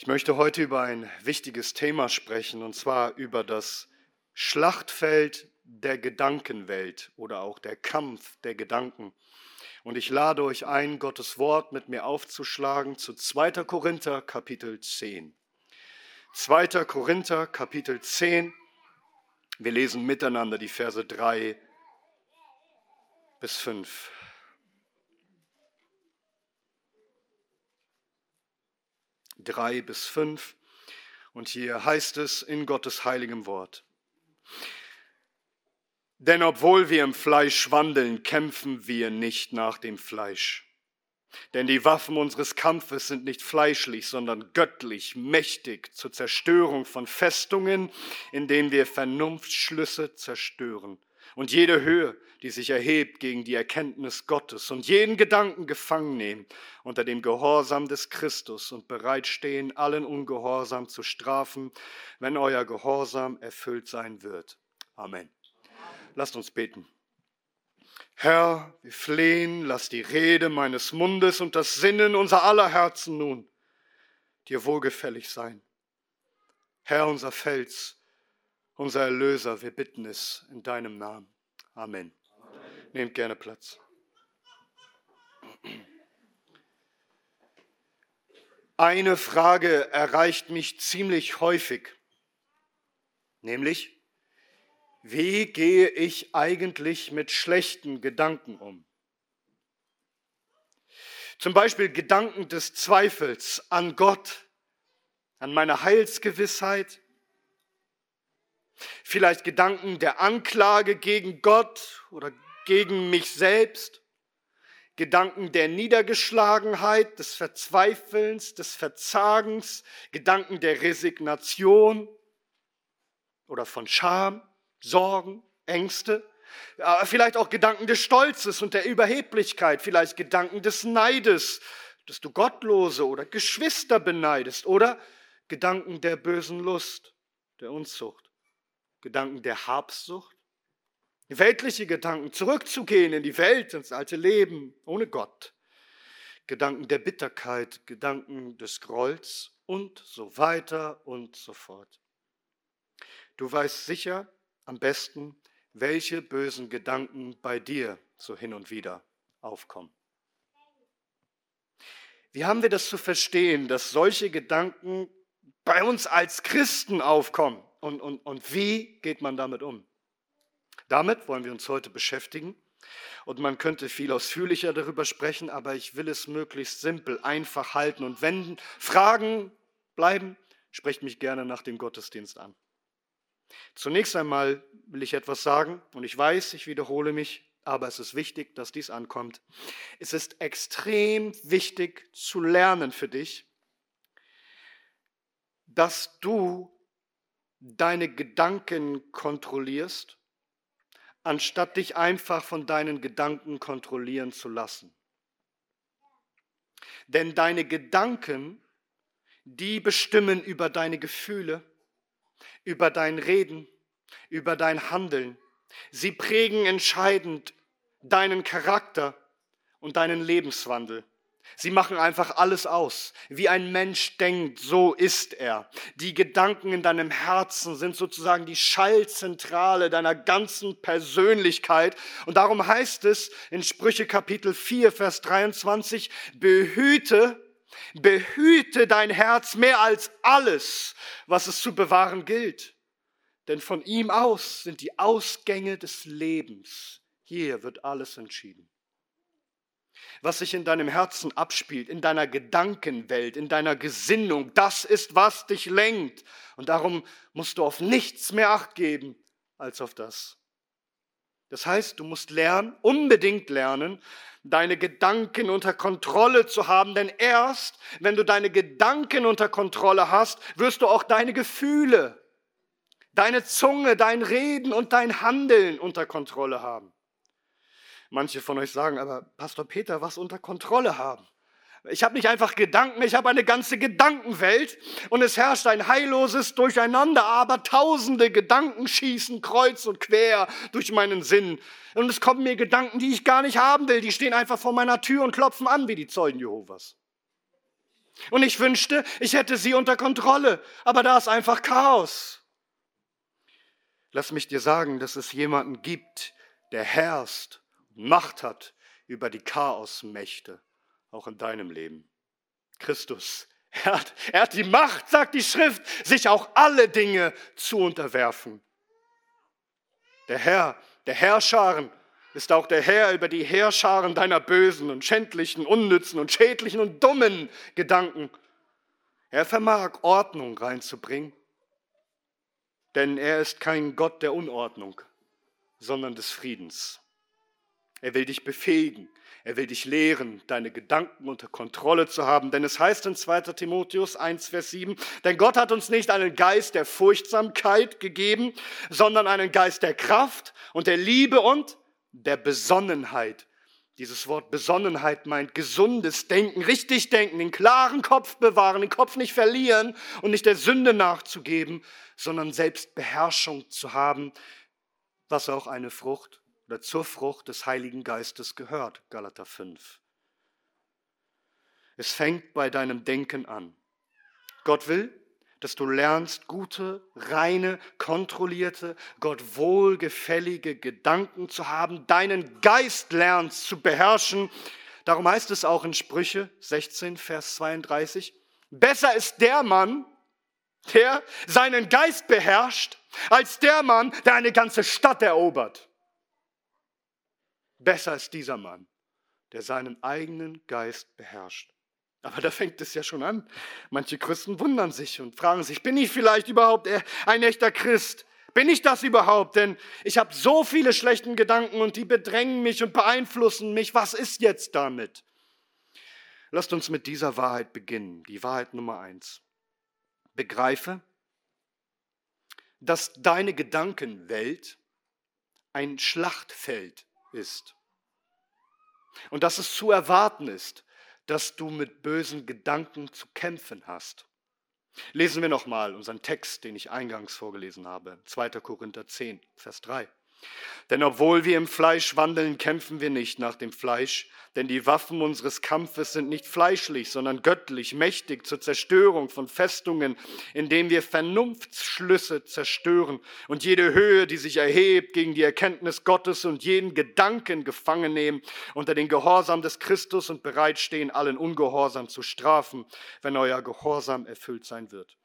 Ich möchte heute über ein wichtiges Thema sprechen, und zwar über das Schlachtfeld der Gedankenwelt oder auch der Kampf der Gedanken. Und ich lade euch ein, Gottes Wort mit mir aufzuschlagen zu 2. Korinther Kapitel 10. 2. Korinther Kapitel 10. Wir lesen miteinander die Verse 3 bis 5. Drei bis fünf. Und hier heißt es in Gottes heiligem Wort. Denn obwohl wir im Fleisch wandeln, kämpfen wir nicht nach dem Fleisch. Denn die Waffen unseres Kampfes sind nicht fleischlich, sondern göttlich, mächtig zur Zerstörung von Festungen, in denen wir Vernunftsschlüsse zerstören und jede Höhe, die sich erhebt gegen die Erkenntnis Gottes und jeden Gedanken gefangen nehmen unter dem Gehorsam des Christus und bereitstehen, allen Ungehorsam zu strafen, wenn euer Gehorsam erfüllt sein wird. Amen. Lasst uns beten. Herr, wir flehen, lass die Rede meines Mundes und das Sinnen unser aller Herzen nun dir wohlgefällig sein. Herr, unser Fels, unser Erlöser, wir bitten es in deinem Namen. Amen. Amen. Nehmt gerne Platz. Eine Frage erreicht mich ziemlich häufig, nämlich, wie gehe ich eigentlich mit schlechten Gedanken um? Zum Beispiel Gedanken des Zweifels an Gott, an meine Heilsgewissheit, vielleicht Gedanken der Anklage gegen Gott oder gegen mich selbst, Gedanken der Niedergeschlagenheit, des Verzweifelns, des Verzagens, Gedanken der Resignation oder von Scham, Sorgen, Ängste, vielleicht auch Gedanken des Stolzes und der Überheblichkeit, vielleicht Gedanken des Neides, dass du Gottlose oder Geschwister beneidest oder Gedanken der bösen Lust, der Unzucht. Gedanken der Habsucht, weltliche Gedanken, zurückzugehen in die Welt, ins alte Leben ohne Gott, Gedanken der Bitterkeit, Gedanken des Grolls und so weiter und so fort. Du weißt sicher am besten, welche bösen Gedanken bei dir so hin und wieder aufkommen. Wie haben wir das zu verstehen, dass solche Gedanken bei uns als Christen aufkommen? Und, und, und wie geht man damit um? Damit wollen wir uns heute beschäftigen. Und man könnte viel ausführlicher darüber sprechen, aber ich will es möglichst simpel, einfach halten. Und wenn Fragen bleiben, sprecht mich gerne nach dem Gottesdienst an. Zunächst einmal will ich etwas sagen, und ich weiß, ich wiederhole mich, aber es ist wichtig, dass dies ankommt. Es ist extrem wichtig zu lernen für dich, dass du deine Gedanken kontrollierst, anstatt dich einfach von deinen Gedanken kontrollieren zu lassen. Denn deine Gedanken, die bestimmen über deine Gefühle, über dein Reden, über dein Handeln. Sie prägen entscheidend deinen Charakter und deinen Lebenswandel. Sie machen einfach alles aus. Wie ein Mensch denkt, so ist er. Die Gedanken in deinem Herzen sind sozusagen die Schallzentrale deiner ganzen Persönlichkeit. Und darum heißt es in Sprüche Kapitel 4, Vers 23, behüte, behüte dein Herz mehr als alles, was es zu bewahren gilt. Denn von ihm aus sind die Ausgänge des Lebens. Hier wird alles entschieden was sich in deinem Herzen abspielt, in deiner Gedankenwelt, in deiner Gesinnung, das ist, was dich lenkt. Und darum musst du auf nichts mehr acht geben als auf das. Das heißt, du musst lernen, unbedingt lernen, deine Gedanken unter Kontrolle zu haben, denn erst wenn du deine Gedanken unter Kontrolle hast, wirst du auch deine Gefühle, deine Zunge, dein Reden und dein Handeln unter Kontrolle haben. Manche von euch sagen, aber Pastor Peter, was unter Kontrolle haben. Ich habe nicht einfach Gedanken, ich habe eine ganze Gedankenwelt und es herrscht ein heilloses Durcheinander, aber tausende Gedanken schießen kreuz und quer durch meinen Sinn. Und es kommen mir Gedanken, die ich gar nicht haben will, die stehen einfach vor meiner Tür und klopfen an wie die Zeugen Jehovas. Und ich wünschte, ich hätte sie unter Kontrolle, aber da ist einfach Chaos. Lass mich dir sagen, dass es jemanden gibt, der herrscht Macht hat über die Chaosmächte, auch in deinem Leben. Christus. Er hat, er hat die Macht, sagt die Schrift, sich auch alle Dinge zu unterwerfen. Der Herr, der Herrscharen, ist auch der Herr über die Heerscharen deiner bösen und schändlichen, unnützen und schädlichen und dummen Gedanken. Er vermag Ordnung reinzubringen, denn er ist kein Gott der Unordnung, sondern des Friedens. Er will dich befähigen, er will dich lehren, deine Gedanken unter Kontrolle zu haben. Denn es heißt in 2 Timotheus 1, Vers 7, denn Gott hat uns nicht einen Geist der Furchtsamkeit gegeben, sondern einen Geist der Kraft und der Liebe und der Besonnenheit. Dieses Wort Besonnenheit meint gesundes Denken, richtig denken, den klaren Kopf bewahren, den Kopf nicht verlieren und nicht der Sünde nachzugeben, sondern Selbstbeherrschung zu haben, was auch eine Frucht oder zur Frucht des Heiligen Geistes gehört, Galater 5. Es fängt bei deinem Denken an. Gott will, dass du lernst, gute, reine, kontrollierte, Gott wohlgefällige Gedanken zu haben, deinen Geist lernst zu beherrschen. Darum heißt es auch in Sprüche 16, Vers 32, besser ist der Mann, der seinen Geist beherrscht, als der Mann, der eine ganze Stadt erobert. Besser ist dieser Mann, der seinen eigenen Geist beherrscht. Aber da fängt es ja schon an. Manche Christen wundern sich und fragen sich, bin ich vielleicht überhaupt ein echter Christ? Bin ich das überhaupt? Denn ich habe so viele schlechten Gedanken und die bedrängen mich und beeinflussen mich. Was ist jetzt damit? Lasst uns mit dieser Wahrheit beginnen. Die Wahrheit Nummer eins. Begreife, dass deine Gedankenwelt ein Schlachtfeld ist. Und dass es zu erwarten ist, dass du mit bösen Gedanken zu kämpfen hast. Lesen wir nochmal unseren Text, den ich eingangs vorgelesen habe, 2. Korinther 10, Vers 3. Denn obwohl wir im Fleisch wandeln, kämpfen wir nicht nach dem Fleisch, denn die Waffen unseres Kampfes sind nicht fleischlich, sondern göttlich, mächtig zur Zerstörung von Festungen, indem wir Vernunftsschlüsse zerstören und jede Höhe, die sich erhebt gegen die Erkenntnis Gottes und jeden Gedanken gefangen nehmen unter den Gehorsam des Christus und bereitstehen, allen Ungehorsam zu strafen, wenn euer Gehorsam erfüllt sein wird.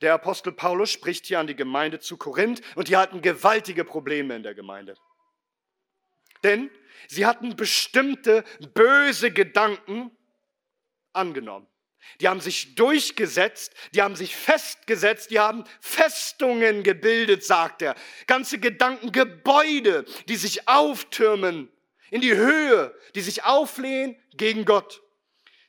Der Apostel Paulus spricht hier an die Gemeinde zu Korinth und die hatten gewaltige Probleme in der Gemeinde. Denn sie hatten bestimmte böse Gedanken angenommen. Die haben sich durchgesetzt, die haben sich festgesetzt, die haben Festungen gebildet, sagt er. Ganze Gedankengebäude, die sich auftürmen in die Höhe, die sich auflehnen gegen Gott.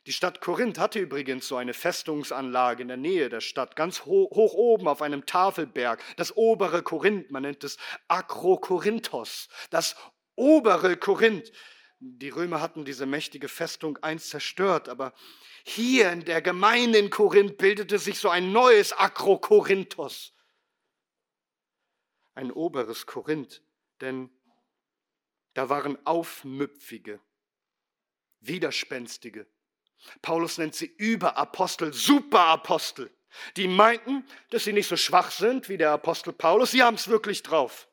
Die Stadt Korinth hatte übrigens so eine Festungsanlage in der Nähe der Stadt, ganz hoch, hoch oben auf einem Tafelberg, das obere Korinth, man nennt es Akrokorinthos, das obere Korinth. Die Römer hatten diese mächtige Festung einst zerstört, aber hier in der Gemeinde in Korinth bildete sich so ein neues Akrokorinthos, ein oberes Korinth, denn da waren aufmüpfige, widerspenstige, Paulus nennt sie Überapostel, Superapostel. Die meinten, dass sie nicht so schwach sind wie der Apostel Paulus. Sie haben es wirklich drauf.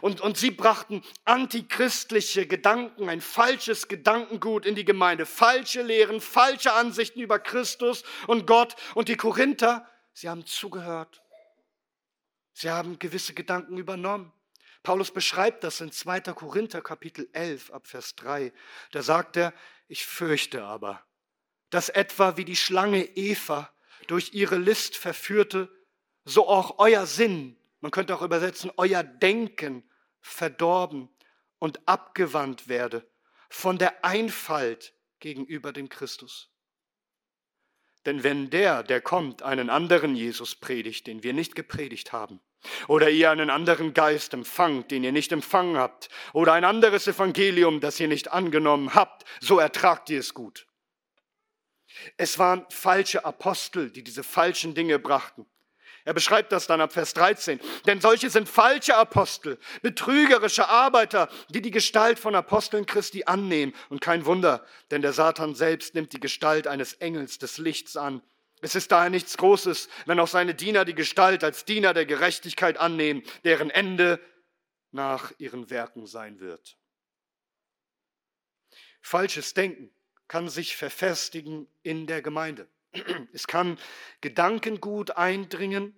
Und, und sie brachten antichristliche Gedanken, ein falsches Gedankengut in die Gemeinde, falsche Lehren, falsche Ansichten über Christus und Gott. Und die Korinther, sie haben zugehört. Sie haben gewisse Gedanken übernommen. Paulus beschreibt das in 2. Korinther Kapitel 11 ab Vers 3. Da sagt er, ich fürchte aber, dass etwa wie die Schlange Eva durch ihre List verführte, so auch euer Sinn, man könnte auch übersetzen, euer Denken verdorben und abgewandt werde von der Einfalt gegenüber dem Christus. Denn wenn der, der kommt, einen anderen Jesus predigt, den wir nicht gepredigt haben, oder ihr einen anderen Geist empfangt, den ihr nicht empfangen habt, oder ein anderes Evangelium, das ihr nicht angenommen habt, so ertragt ihr es gut. Es waren falsche Apostel, die diese falschen Dinge brachten. Er beschreibt das dann ab Vers 13. Denn solche sind falsche Apostel, betrügerische Arbeiter, die die Gestalt von Aposteln Christi annehmen. Und kein Wunder, denn der Satan selbst nimmt die Gestalt eines Engels des Lichts an. Es ist daher nichts Großes, wenn auch seine Diener die Gestalt als Diener der Gerechtigkeit annehmen, deren Ende nach ihren Werken sein wird. Falsches Denken kann sich verfestigen in der Gemeinde. Es kann Gedankengut eindringen,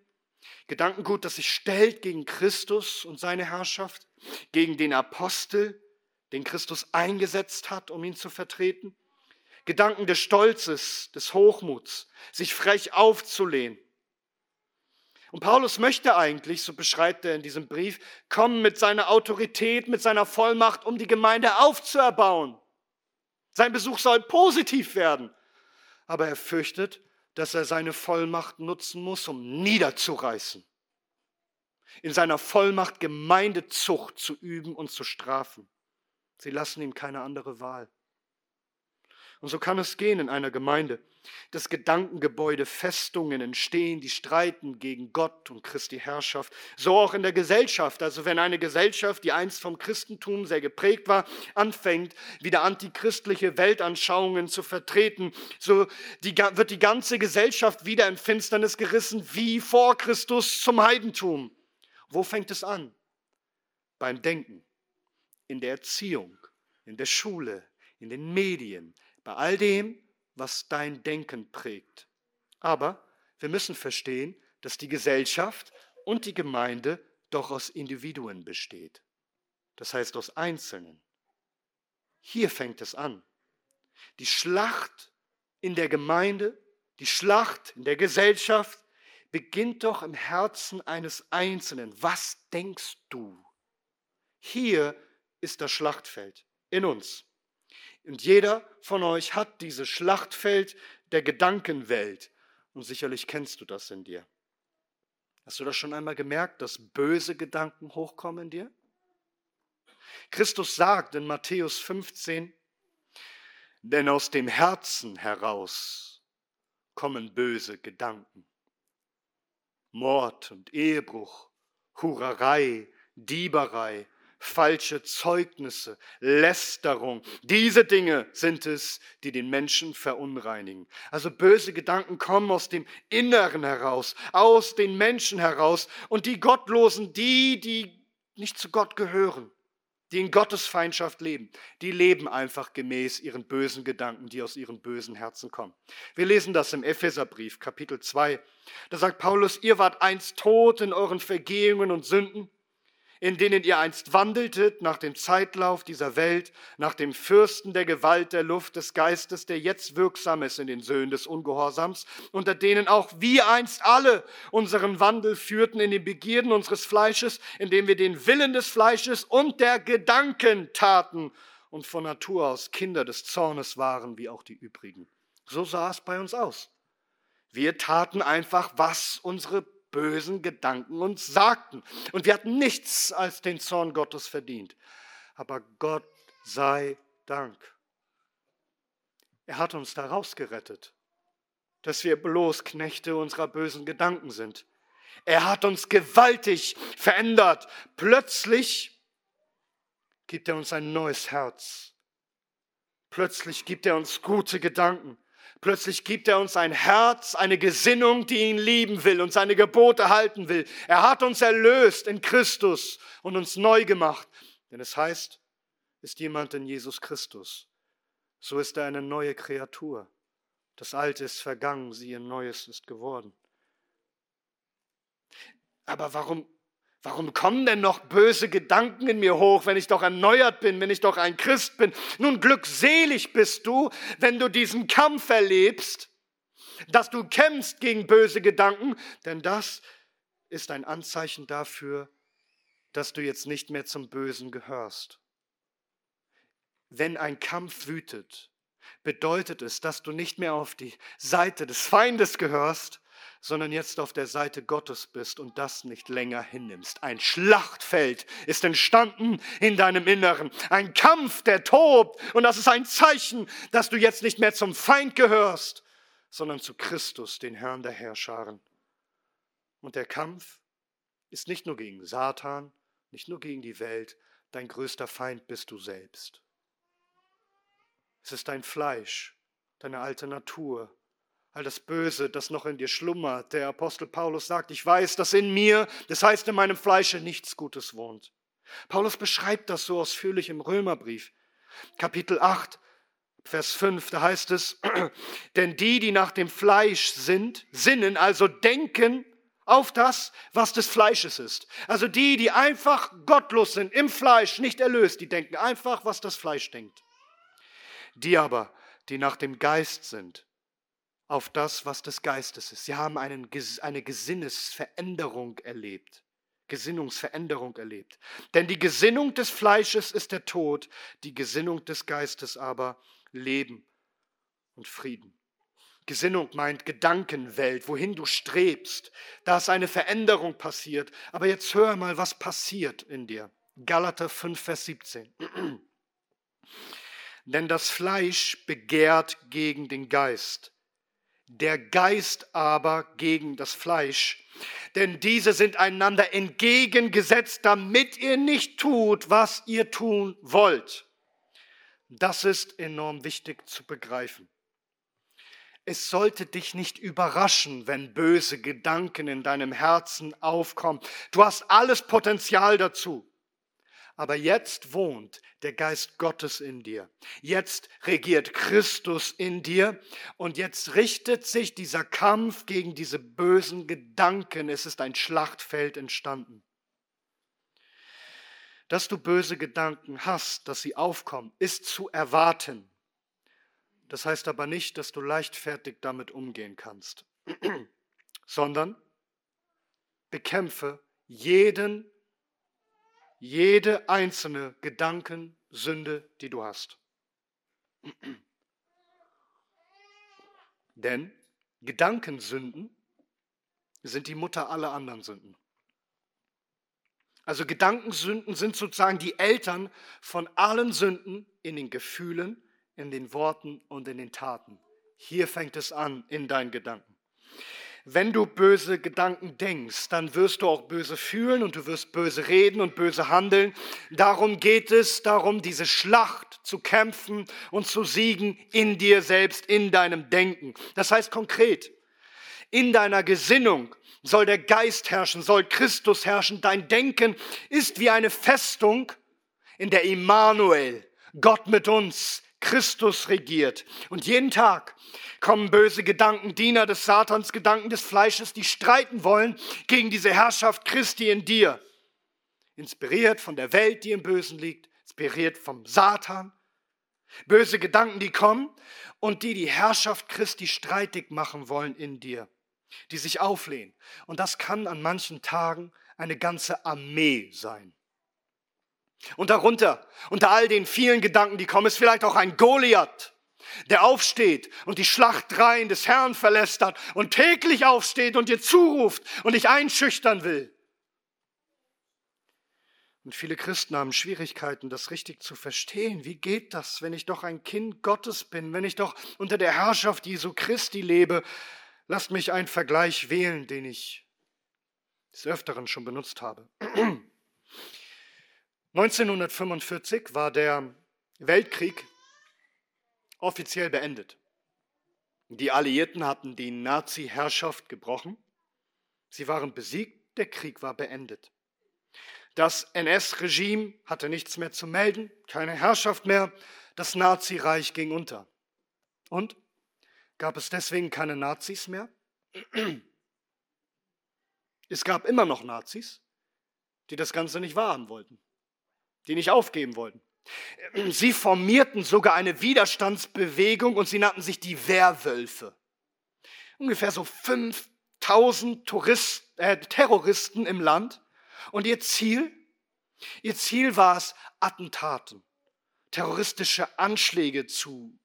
Gedankengut, das sich stellt gegen Christus und seine Herrschaft, gegen den Apostel, den Christus eingesetzt hat, um ihn zu vertreten. Gedanken des Stolzes, des Hochmuts, sich frech aufzulehnen. Und Paulus möchte eigentlich, so beschreibt er in diesem Brief, kommen mit seiner Autorität, mit seiner Vollmacht, um die Gemeinde aufzuerbauen. Sein Besuch soll positiv werden aber er fürchtet, dass er seine Vollmacht nutzen muss, um niederzureißen. In seiner Vollmacht Gemeindezucht zu üben und zu strafen. Sie lassen ihm keine andere Wahl. Und so kann es gehen in einer Gemeinde, dass Gedankengebäude, Festungen entstehen, die streiten gegen Gott und Christi Herrschaft. So auch in der Gesellschaft. Also wenn eine Gesellschaft, die einst vom Christentum sehr geprägt war, anfängt, wieder antichristliche Weltanschauungen zu vertreten, so die, wird die ganze Gesellschaft wieder in Finsternis gerissen, wie vor Christus zum Heidentum. Wo fängt es an? Beim Denken, in der Erziehung, in der Schule, in den Medien, bei all dem, was dein Denken prägt. Aber wir müssen verstehen, dass die Gesellschaft und die Gemeinde doch aus Individuen besteht. Das heißt aus Einzelnen. Hier fängt es an. Die Schlacht in der Gemeinde, die Schlacht in der Gesellschaft beginnt doch im Herzen eines Einzelnen. Was denkst du? Hier ist das Schlachtfeld in uns. Und jeder von euch hat dieses Schlachtfeld der Gedankenwelt. Und sicherlich kennst du das in dir. Hast du das schon einmal gemerkt, dass böse Gedanken hochkommen in dir? Christus sagt in Matthäus 15, denn aus dem Herzen heraus kommen böse Gedanken. Mord und Ehebruch, Hurerei, Dieberei, falsche Zeugnisse, Lästerung. Diese Dinge sind es, die den Menschen verunreinigen. Also böse Gedanken kommen aus dem Inneren heraus, aus den Menschen heraus. Und die Gottlosen, die, die nicht zu Gott gehören, die in Gottes Feindschaft leben, die leben einfach gemäß ihren bösen Gedanken, die aus ihren bösen Herzen kommen. Wir lesen das im Epheserbrief, Kapitel 2. Da sagt Paulus, ihr wart einst tot in euren Vergehungen und Sünden in denen ihr einst wandeltet nach dem Zeitlauf dieser Welt, nach dem Fürsten der Gewalt der Luft des Geistes, der jetzt wirksam ist in den Söhnen des Ungehorsams, unter denen auch wir einst alle unseren Wandel führten in den Begierden unseres Fleisches, indem wir den Willen des Fleisches und der Gedanken taten und von Natur aus Kinder des Zornes waren, wie auch die übrigen. So sah es bei uns aus. Wir taten einfach, was unsere bösen Gedanken uns sagten. Und wir hatten nichts als den Zorn Gottes verdient. Aber Gott sei Dank. Er hat uns daraus gerettet, dass wir bloß Knechte unserer bösen Gedanken sind. Er hat uns gewaltig verändert. Plötzlich gibt er uns ein neues Herz. Plötzlich gibt er uns gute Gedanken. Plötzlich gibt er uns ein Herz, eine Gesinnung, die ihn lieben will und seine Gebote halten will. Er hat uns erlöst in Christus und uns neu gemacht. Denn es heißt, ist jemand in Jesus Christus, so ist er eine neue Kreatur. Das Alte ist vergangen, siehe, Neues ist geworden. Aber warum Warum kommen denn noch böse Gedanken in mir hoch, wenn ich doch erneuert bin, wenn ich doch ein Christ bin? Nun, glückselig bist du, wenn du diesen Kampf erlebst, dass du kämpfst gegen böse Gedanken, denn das ist ein Anzeichen dafür, dass du jetzt nicht mehr zum Bösen gehörst. Wenn ein Kampf wütet, bedeutet es, dass du nicht mehr auf die Seite des Feindes gehörst, sondern jetzt auf der Seite Gottes bist und das nicht länger hinnimmst. Ein Schlachtfeld ist entstanden in deinem Inneren, ein Kampf, der tobt und das ist ein Zeichen, dass du jetzt nicht mehr zum Feind gehörst, sondern zu Christus, den Herrn der Herrscharen. Und der Kampf ist nicht nur gegen Satan, nicht nur gegen die Welt, dein größter Feind bist du selbst. Es ist dein Fleisch, deine alte Natur, all das Böse, das noch in dir schlummert. Der Apostel Paulus sagt, ich weiß, dass in mir, das heißt in meinem Fleische, nichts Gutes wohnt. Paulus beschreibt das so ausführlich im Römerbrief. Kapitel 8, Vers 5, da heißt es, denn die, die nach dem Fleisch sind, sinnen, also denken auf das, was des Fleisches ist. Also die, die einfach gottlos sind, im Fleisch, nicht erlöst, die denken einfach, was das Fleisch denkt. Die aber, die nach dem Geist sind, auf das, was des Geistes ist. Sie haben einen, eine Gesinnesveränderung erlebt. Gesinnungsveränderung erlebt. Denn die Gesinnung des Fleisches ist der Tod, die Gesinnung des Geistes aber Leben und Frieden. Gesinnung meint Gedankenwelt, wohin du strebst. Da ist eine Veränderung passiert. Aber jetzt hör mal, was passiert in dir. Galater 5, Vers 17. Denn das Fleisch begehrt gegen den Geist, der Geist aber gegen das Fleisch. Denn diese sind einander entgegengesetzt, damit ihr nicht tut, was ihr tun wollt. Das ist enorm wichtig zu begreifen. Es sollte dich nicht überraschen, wenn böse Gedanken in deinem Herzen aufkommen. Du hast alles Potenzial dazu. Aber jetzt wohnt der Geist Gottes in dir. Jetzt regiert Christus in dir und jetzt richtet sich dieser Kampf gegen diese bösen Gedanken. Es ist ein Schlachtfeld entstanden. Dass du böse Gedanken hast, dass sie aufkommen, ist zu erwarten. Das heißt aber nicht, dass du leichtfertig damit umgehen kannst, sondern bekämpfe jeden jede einzelne Gedankensünde, die du hast. Denn Gedankensünden sind die Mutter aller anderen Sünden. Also Gedankensünden sind sozusagen die Eltern von allen Sünden in den Gefühlen, in den Worten und in den Taten. Hier fängt es an in deinen Gedanken. Wenn du böse Gedanken denkst, dann wirst du auch böse fühlen und du wirst böse reden und böse handeln. Darum geht es, darum diese Schlacht zu kämpfen und zu siegen in dir selbst, in deinem Denken. Das heißt konkret, in deiner Gesinnung soll der Geist herrschen, soll Christus herrschen. Dein Denken ist wie eine Festung, in der Immanuel, Gott mit uns, Christus regiert. Und jeden Tag kommen böse Gedanken, Diener des Satans, Gedanken des Fleisches, die streiten wollen gegen diese Herrschaft Christi in dir. Inspiriert von der Welt, die im Bösen liegt, inspiriert vom Satan. Böse Gedanken, die kommen und die die Herrschaft Christi streitig machen wollen in dir, die sich auflehnen. Und das kann an manchen Tagen eine ganze Armee sein. Und darunter, unter all den vielen Gedanken, die kommen, ist vielleicht auch ein Goliath, der aufsteht und die Schlachtreihen des Herrn verlästert und täglich aufsteht und dir zuruft und dich einschüchtern will. Und viele Christen haben Schwierigkeiten, das richtig zu verstehen. Wie geht das, wenn ich doch ein Kind Gottes bin, wenn ich doch unter der Herrschaft Jesu Christi lebe? Lasst mich einen Vergleich wählen, den ich des Öfteren schon benutzt habe. 1945 war der Weltkrieg offiziell beendet. Die Alliierten hatten die Nazi-Herrschaft gebrochen. Sie waren besiegt, der Krieg war beendet. Das NS-Regime hatte nichts mehr zu melden, keine Herrschaft mehr. Das Nazireich ging unter. Und gab es deswegen keine Nazis mehr? Es gab immer noch Nazis, die das Ganze nicht wahrhaben wollten die nicht aufgeben wollten. Sie formierten sogar eine Widerstandsbewegung und sie nannten sich die Werwölfe. Ungefähr so 5000 Tourist, äh, Terroristen im Land. Und ihr Ziel? Ihr Ziel war es, Attentaten, terroristische Anschläge zu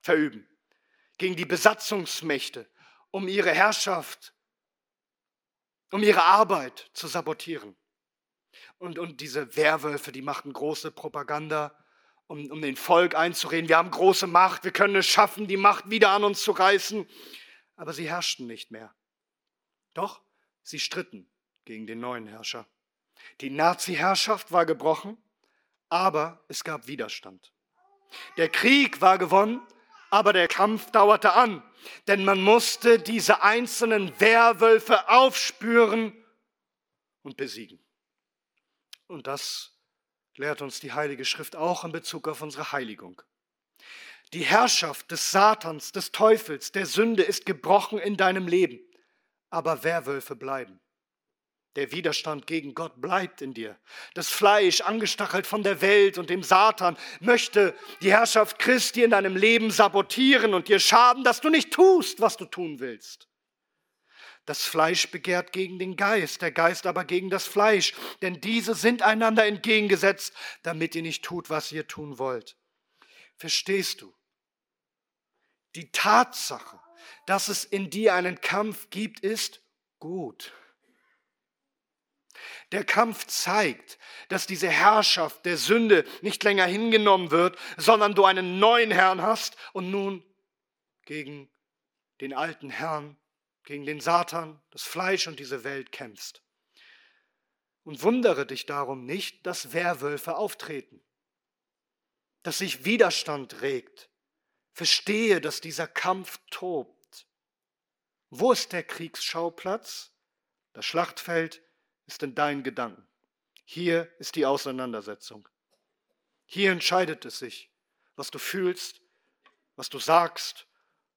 verüben gegen die Besatzungsmächte, um ihre Herrschaft, um ihre Arbeit zu sabotieren. Und, und diese Werwölfe, die machten große Propaganda, um, um den Volk einzureden. Wir haben große Macht, wir können es schaffen, die Macht wieder an uns zu reißen. Aber sie herrschten nicht mehr. Doch Sie stritten gegen den neuen Herrscher. Die Nazi-Herrschaft war gebrochen, aber es gab Widerstand. Der Krieg war gewonnen, aber der Kampf dauerte an, denn man musste diese einzelnen Werwölfe aufspüren und besiegen. Und das lehrt uns die Heilige Schrift auch in Bezug auf unsere Heiligung. Die Herrschaft des Satans, des Teufels, der Sünde ist gebrochen in deinem Leben, aber Werwölfe bleiben. Der Widerstand gegen Gott bleibt in dir. Das Fleisch, angestachelt von der Welt und dem Satan, möchte die Herrschaft Christi in deinem Leben sabotieren und dir schaden, dass du nicht tust, was du tun willst. Das Fleisch begehrt gegen den Geist, der Geist aber gegen das Fleisch, denn diese sind einander entgegengesetzt, damit ihr nicht tut, was ihr tun wollt. Verstehst du? Die Tatsache, dass es in dir einen Kampf gibt, ist gut. Der Kampf zeigt, dass diese Herrschaft der Sünde nicht länger hingenommen wird, sondern du einen neuen Herrn hast und nun gegen den alten Herrn, gegen den Satan, das Fleisch und diese Welt kämpfst. Und wundere dich darum nicht, dass Werwölfe auftreten, dass sich Widerstand regt. Verstehe, dass dieser Kampf tobt. Wo ist der Kriegsschauplatz? Das Schlachtfeld ist in deinen Gedanken. Hier ist die Auseinandersetzung. Hier entscheidet es sich, was du fühlst, was du sagst,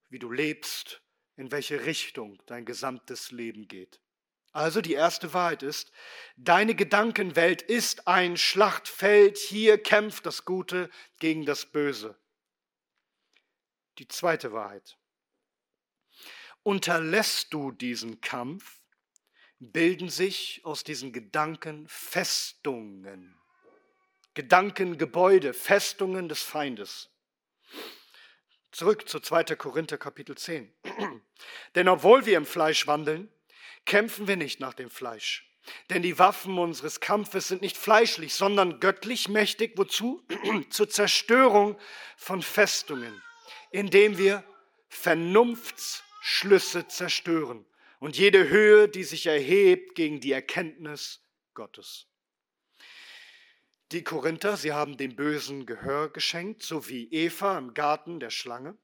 wie du lebst, in welche Richtung dein gesamtes Leben geht. Also die erste Wahrheit ist, deine Gedankenwelt ist ein Schlachtfeld, hier kämpft das Gute gegen das Böse. Die zweite Wahrheit. Unterlässt du diesen Kampf, bilden sich aus diesen Gedanken Festungen. Gedankengebäude, Festungen des Feindes. Zurück zu 2. Korinther Kapitel 10. Denn obwohl wir im Fleisch wandeln, kämpfen wir nicht nach dem Fleisch. Denn die Waffen unseres Kampfes sind nicht fleischlich, sondern göttlich mächtig. Wozu? Zur Zerstörung von Festungen, indem wir Vernunftsschlüsse zerstören und jede Höhe, die sich erhebt gegen die Erkenntnis Gottes. Die Korinther, sie haben dem Bösen Gehör geschenkt, so wie Eva im Garten der Schlange.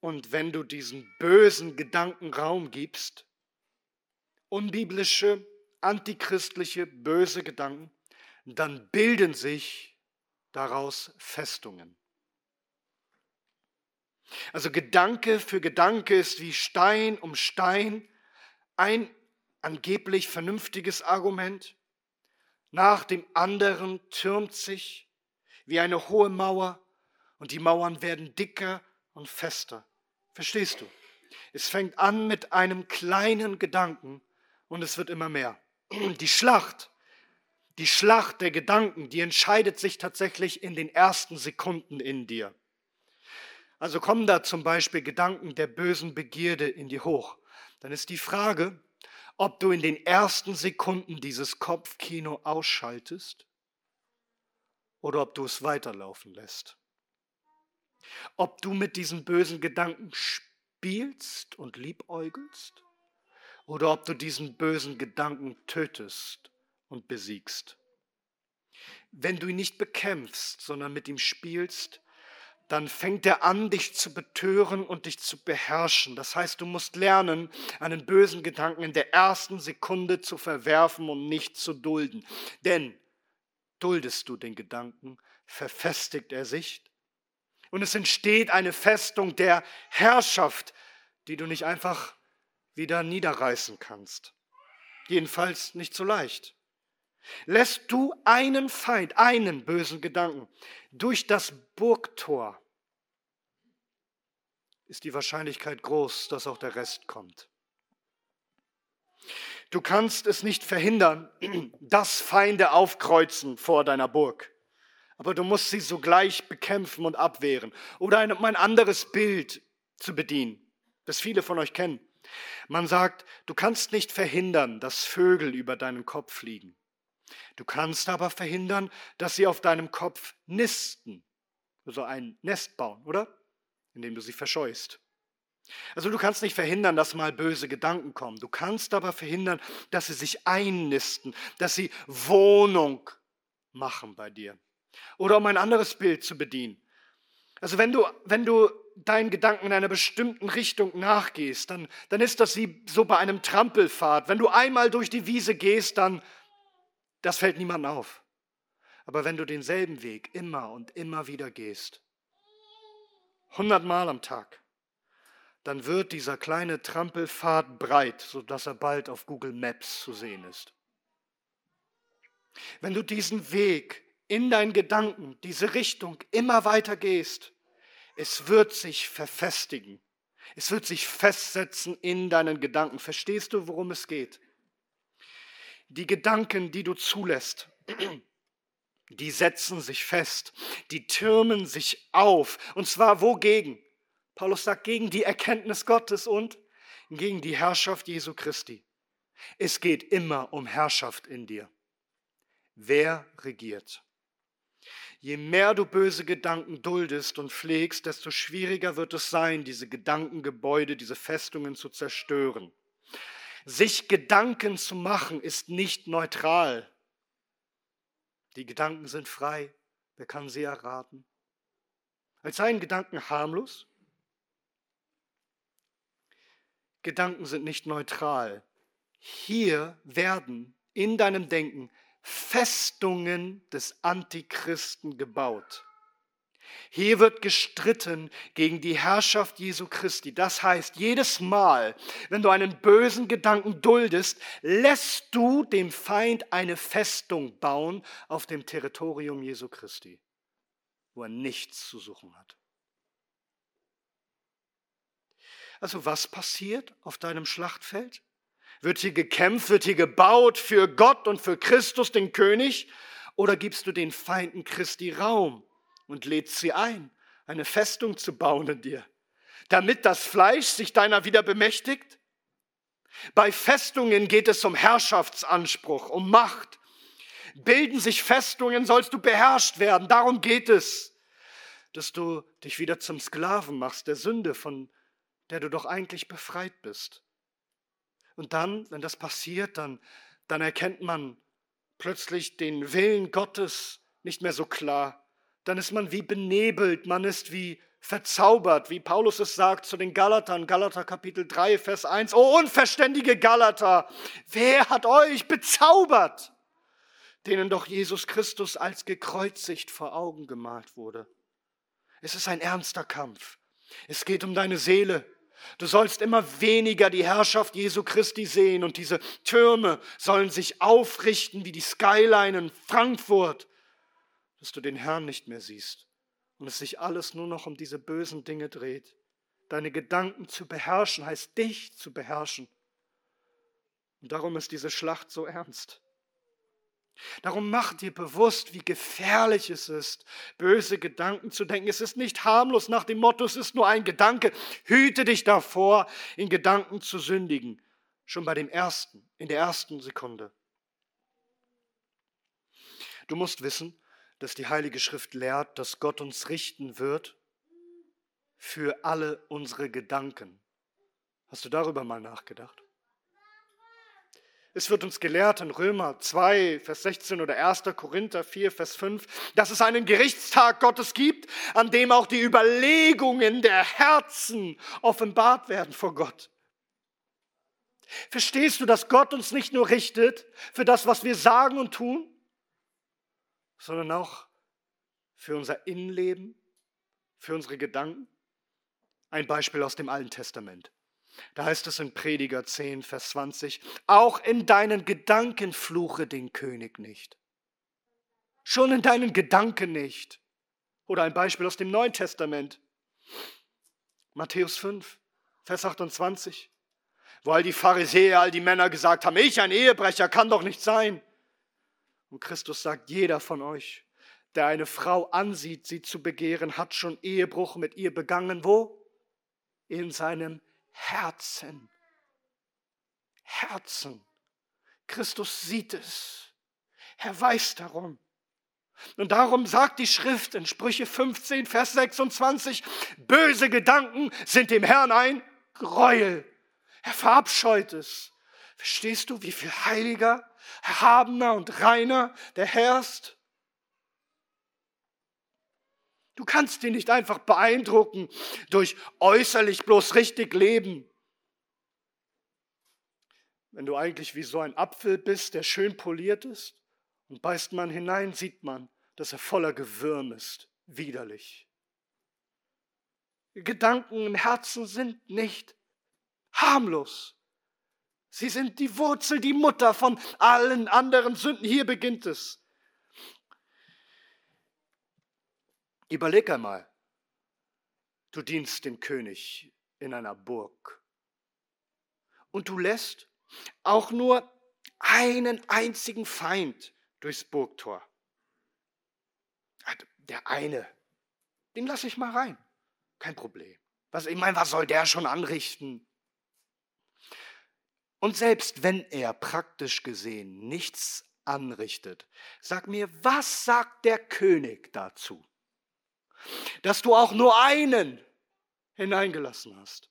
Und wenn du diesen bösen Gedanken Raum gibst, unbiblische, antichristliche, böse Gedanken, dann bilden sich daraus Festungen. Also Gedanke für Gedanke ist wie Stein um Stein ein angeblich vernünftiges Argument nach dem anderen türmt sich wie eine hohe Mauer und die Mauern werden dicker und fester. Verstehst du? Es fängt an mit einem kleinen Gedanken und es wird immer mehr. Die Schlacht, die Schlacht der Gedanken, die entscheidet sich tatsächlich in den ersten Sekunden in dir. Also kommen da zum Beispiel Gedanken der bösen Begierde in dir hoch. Dann ist die Frage, ob du in den ersten Sekunden dieses Kopfkino ausschaltest oder ob du es weiterlaufen lässt. Ob du mit diesen bösen Gedanken spielst und liebäugelst oder ob du diesen bösen Gedanken tötest und besiegst. Wenn du ihn nicht bekämpfst, sondern mit ihm spielst, dann fängt er an, dich zu betören und dich zu beherrschen. Das heißt, du musst lernen, einen bösen Gedanken in der ersten Sekunde zu verwerfen und nicht zu dulden. Denn duldest du den Gedanken, verfestigt er sich und es entsteht eine Festung der Herrschaft, die du nicht einfach wieder niederreißen kannst. Jedenfalls nicht so leicht. Lässt du einen Feind, einen bösen Gedanken durch das Burgtor ist die Wahrscheinlichkeit groß, dass auch der Rest kommt. Du kannst es nicht verhindern, dass Feinde aufkreuzen vor deiner Burg. Aber du musst sie sogleich bekämpfen und abwehren. Oder ein, um ein anderes Bild zu bedienen, das viele von euch kennen. Man sagt, du kannst nicht verhindern, dass Vögel über deinen Kopf fliegen. Du kannst aber verhindern, dass sie auf deinem Kopf nisten, also ein Nest bauen, oder? Indem du sie verscheust. Also du kannst nicht verhindern, dass mal böse Gedanken kommen. Du kannst aber verhindern, dass sie sich einnisten, dass sie Wohnung machen bei dir. Oder um ein anderes Bild zu bedienen. Also wenn du, wenn du deinen Gedanken in einer bestimmten Richtung nachgehst, dann, dann ist das wie so bei einem Trampelfahrt. Wenn du einmal durch die Wiese gehst, dann, das fällt niemandem auf. Aber wenn du denselben Weg immer und immer wieder gehst, hundertmal am Tag, dann wird dieser kleine Trampelpfad breit, sodass er bald auf Google Maps zu sehen ist. Wenn du diesen Weg in deinen Gedanken, diese Richtung immer weiter gehst, es wird sich verfestigen. Es wird sich festsetzen in deinen Gedanken. Verstehst du, worum es geht? Die Gedanken, die du zulässt, die setzen sich fest, die türmen sich auf. Und zwar wogegen? Paulus sagt, gegen die Erkenntnis Gottes und gegen die Herrschaft Jesu Christi. Es geht immer um Herrschaft in dir. Wer regiert? Je mehr du böse Gedanken duldest und pflegst, desto schwieriger wird es sein, diese Gedankengebäude, diese Festungen zu zerstören. Sich Gedanken zu machen ist nicht neutral. Die Gedanken sind frei. Wer kann sie erraten? Als seien Gedanken harmlos? Gedanken sind nicht neutral. Hier werden in deinem Denken Festungen des Antichristen gebaut. Hier wird gestritten gegen die Herrschaft Jesu Christi. Das heißt, jedes Mal, wenn du einen bösen Gedanken duldest, lässt du dem Feind eine Festung bauen auf dem Territorium Jesu Christi, wo er nichts zu suchen hat. Also was passiert auf deinem Schlachtfeld? Wird hier gekämpft, wird hier gebaut für Gott und für Christus, den König? Oder gibst du den Feinden Christi Raum und lädst sie ein, eine Festung zu bauen in dir, damit das Fleisch sich deiner wieder bemächtigt? Bei Festungen geht es um Herrschaftsanspruch, um Macht. Bilden sich Festungen, sollst du beherrscht werden. Darum geht es, dass du dich wieder zum Sklaven machst der Sünde, von der du doch eigentlich befreit bist. Und dann, wenn das passiert, dann, dann erkennt man plötzlich den Willen Gottes nicht mehr so klar. Dann ist man wie benebelt, man ist wie verzaubert, wie Paulus es sagt zu den Galatern, Galater Kapitel 3, Vers 1. O unverständige Galater, wer hat euch bezaubert, denen doch Jesus Christus als gekreuzigt vor Augen gemalt wurde? Es ist ein ernster Kampf. Es geht um deine Seele. Du sollst immer weniger die Herrschaft Jesu Christi sehen und diese Türme sollen sich aufrichten wie die Skyline in Frankfurt, dass du den Herrn nicht mehr siehst und es sich alles nur noch um diese bösen Dinge dreht. Deine Gedanken zu beherrschen heißt dich zu beherrschen. Und darum ist diese Schlacht so ernst. Darum mach dir bewusst, wie gefährlich es ist, böse Gedanken zu denken. Es ist nicht harmlos nach dem Motto, es ist nur ein Gedanke. Hüte dich davor, in Gedanken zu sündigen. Schon bei dem ersten, in der ersten Sekunde. Du musst wissen, dass die Heilige Schrift lehrt, dass Gott uns richten wird für alle unsere Gedanken. Hast du darüber mal nachgedacht? Es wird uns gelehrt in Römer 2, Vers 16 oder 1. Korinther 4, Vers 5, dass es einen Gerichtstag Gottes gibt, an dem auch die Überlegungen der Herzen offenbart werden vor Gott. Verstehst du, dass Gott uns nicht nur richtet für das, was wir sagen und tun, sondern auch für unser Innenleben, für unsere Gedanken? Ein Beispiel aus dem Alten Testament. Da heißt es in Prediger 10, Vers 20, auch in deinen Gedanken fluche den König nicht. Schon in deinen Gedanken nicht. Oder ein Beispiel aus dem Neuen Testament. Matthäus 5, Vers 28, wo all die Pharisäer, all die Männer gesagt haben, ich ein Ehebrecher kann doch nicht sein. Und Christus sagt, jeder von euch, der eine Frau ansieht, sie zu begehren, hat schon Ehebruch mit ihr begangen. Wo? In seinem Herzen. Herzen. Christus sieht es. Er weiß darum. Und darum sagt die Schrift in Sprüche 15, Vers 26, böse Gedanken sind dem Herrn ein Gräuel. Er verabscheut es. Verstehst du, wie viel heiliger, erhabener und reiner der Herr ist? Du kannst ihn nicht einfach beeindrucken durch äußerlich bloß richtig leben. Wenn du eigentlich wie so ein Apfel bist, der schön poliert ist, und beißt man hinein, sieht man, dass er voller Gewürm ist, widerlich. Gedanken im Herzen sind nicht harmlos. Sie sind die Wurzel, die Mutter von allen anderen Sünden. Hier beginnt es. Überleg einmal, du dienst dem König in einer Burg und du lässt auch nur einen einzigen Feind durchs Burgtor. Der eine, den lasse ich mal rein. Kein Problem. Was, ich meine, was soll der schon anrichten? Und selbst wenn er praktisch gesehen nichts anrichtet, sag mir, was sagt der König dazu? Dass du auch nur einen hineingelassen hast.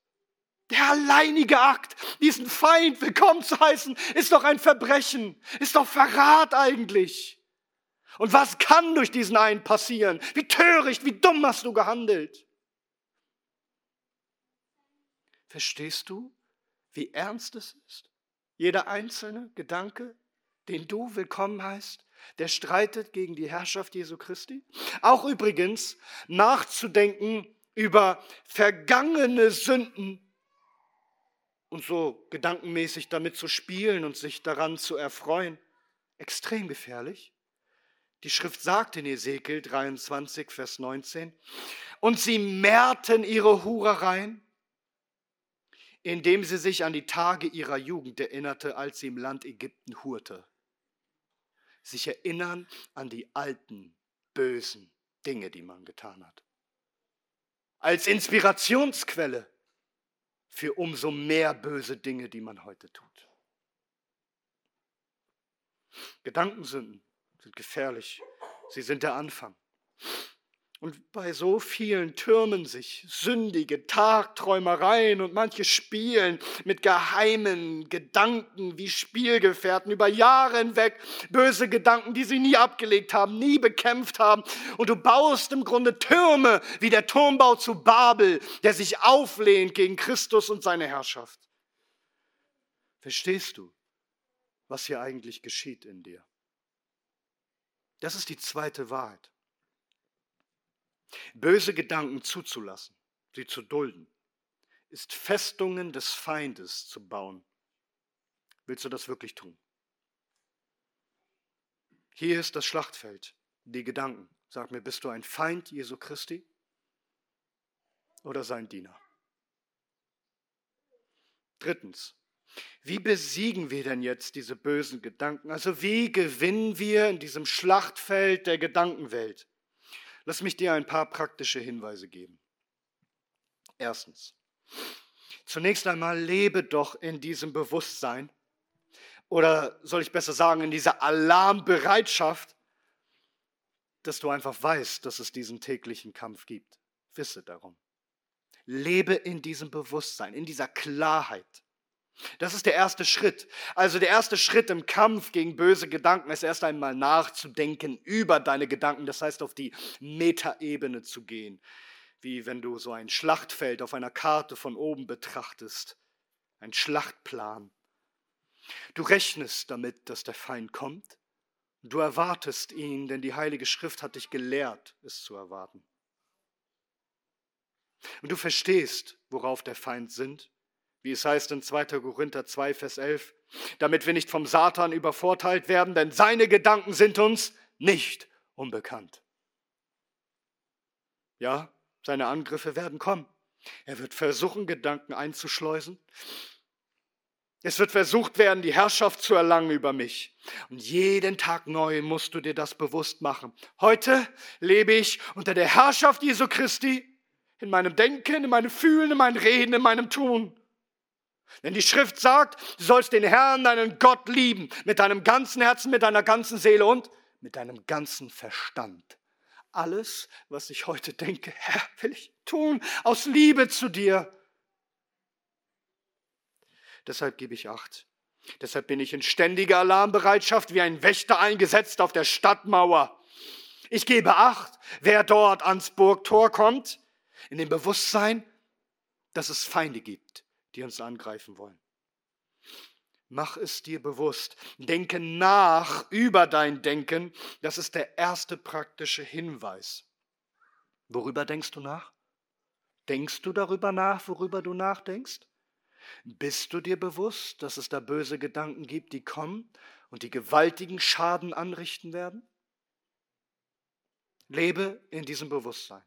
Der alleinige Akt, diesen Feind willkommen zu heißen, ist doch ein Verbrechen, ist doch Verrat eigentlich. Und was kann durch diesen einen passieren? Wie töricht, wie dumm hast du gehandelt? Verstehst du, wie ernst es ist? Jeder einzelne Gedanke, den du willkommen heißt, der streitet gegen die Herrschaft Jesu Christi. Auch übrigens nachzudenken über vergangene Sünden und so gedankenmäßig damit zu spielen und sich daran zu erfreuen, extrem gefährlich. Die Schrift sagt in Ezekiel 23, Vers 19, und sie mehrten ihre Hurereien, indem sie sich an die Tage ihrer Jugend erinnerte, als sie im Land Ägypten hurte. Sich erinnern an die alten, bösen Dinge, die man getan hat. Als Inspirationsquelle für umso mehr böse Dinge, die man heute tut. Gedankensünden sind gefährlich. Sie sind der Anfang. Und bei so vielen türmen sich sündige Tagträumereien und manche spielen mit geheimen Gedanken wie Spielgefährten über Jahre hinweg, böse Gedanken, die sie nie abgelegt haben, nie bekämpft haben. Und du baust im Grunde Türme wie der Turmbau zu Babel, der sich auflehnt gegen Christus und seine Herrschaft. Verstehst du, was hier eigentlich geschieht in dir? Das ist die zweite Wahrheit. Böse Gedanken zuzulassen, sie zu dulden, ist Festungen des Feindes zu bauen. Willst du das wirklich tun? Hier ist das Schlachtfeld, die Gedanken. Sag mir, bist du ein Feind Jesu Christi oder sein Diener? Drittens, wie besiegen wir denn jetzt diese bösen Gedanken? Also wie gewinnen wir in diesem Schlachtfeld der Gedankenwelt? Lass mich dir ein paar praktische Hinweise geben. Erstens, zunächst einmal lebe doch in diesem Bewusstsein oder soll ich besser sagen, in dieser Alarmbereitschaft, dass du einfach weißt, dass es diesen täglichen Kampf gibt. Wisse darum. Lebe in diesem Bewusstsein, in dieser Klarheit. Das ist der erste Schritt. Also der erste Schritt im Kampf gegen böse Gedanken ist erst einmal nachzudenken über deine Gedanken, das heißt auf die Metaebene zu gehen, wie wenn du so ein Schlachtfeld auf einer Karte von oben betrachtest, ein Schlachtplan. Du rechnest damit, dass der Feind kommt, du erwartest ihn, denn die Heilige Schrift hat dich gelehrt, es zu erwarten. Und du verstehst, worauf der Feind sind wie es heißt in 2. Korinther 2, Vers 11, damit wir nicht vom Satan übervorteilt werden, denn seine Gedanken sind uns nicht unbekannt. Ja, seine Angriffe werden kommen. Er wird versuchen, Gedanken einzuschleusen. Es wird versucht werden, die Herrschaft zu erlangen über mich. Und jeden Tag neu musst du dir das bewusst machen. Heute lebe ich unter der Herrschaft Jesu Christi, in meinem Denken, in meinem Fühlen, in meinem Reden, in meinem Tun. Denn die Schrift sagt, du sollst den Herrn, deinen Gott lieben, mit deinem ganzen Herzen, mit deiner ganzen Seele und mit deinem ganzen Verstand. Alles, was ich heute denke, Herr, will ich tun aus Liebe zu dir. Deshalb gebe ich acht. Deshalb bin ich in ständiger Alarmbereitschaft wie ein Wächter eingesetzt auf der Stadtmauer. Ich gebe acht, wer dort ans Burgtor kommt, in dem Bewusstsein, dass es Feinde gibt, die uns angreifen wollen. Mach es dir bewusst. Denke nach über dein Denken. Das ist der erste praktische Hinweis. Worüber denkst du nach? Denkst du darüber nach, worüber du nachdenkst? Bist du dir bewusst, dass es da böse Gedanken gibt, die kommen und die gewaltigen Schaden anrichten werden? Lebe in diesem Bewusstsein.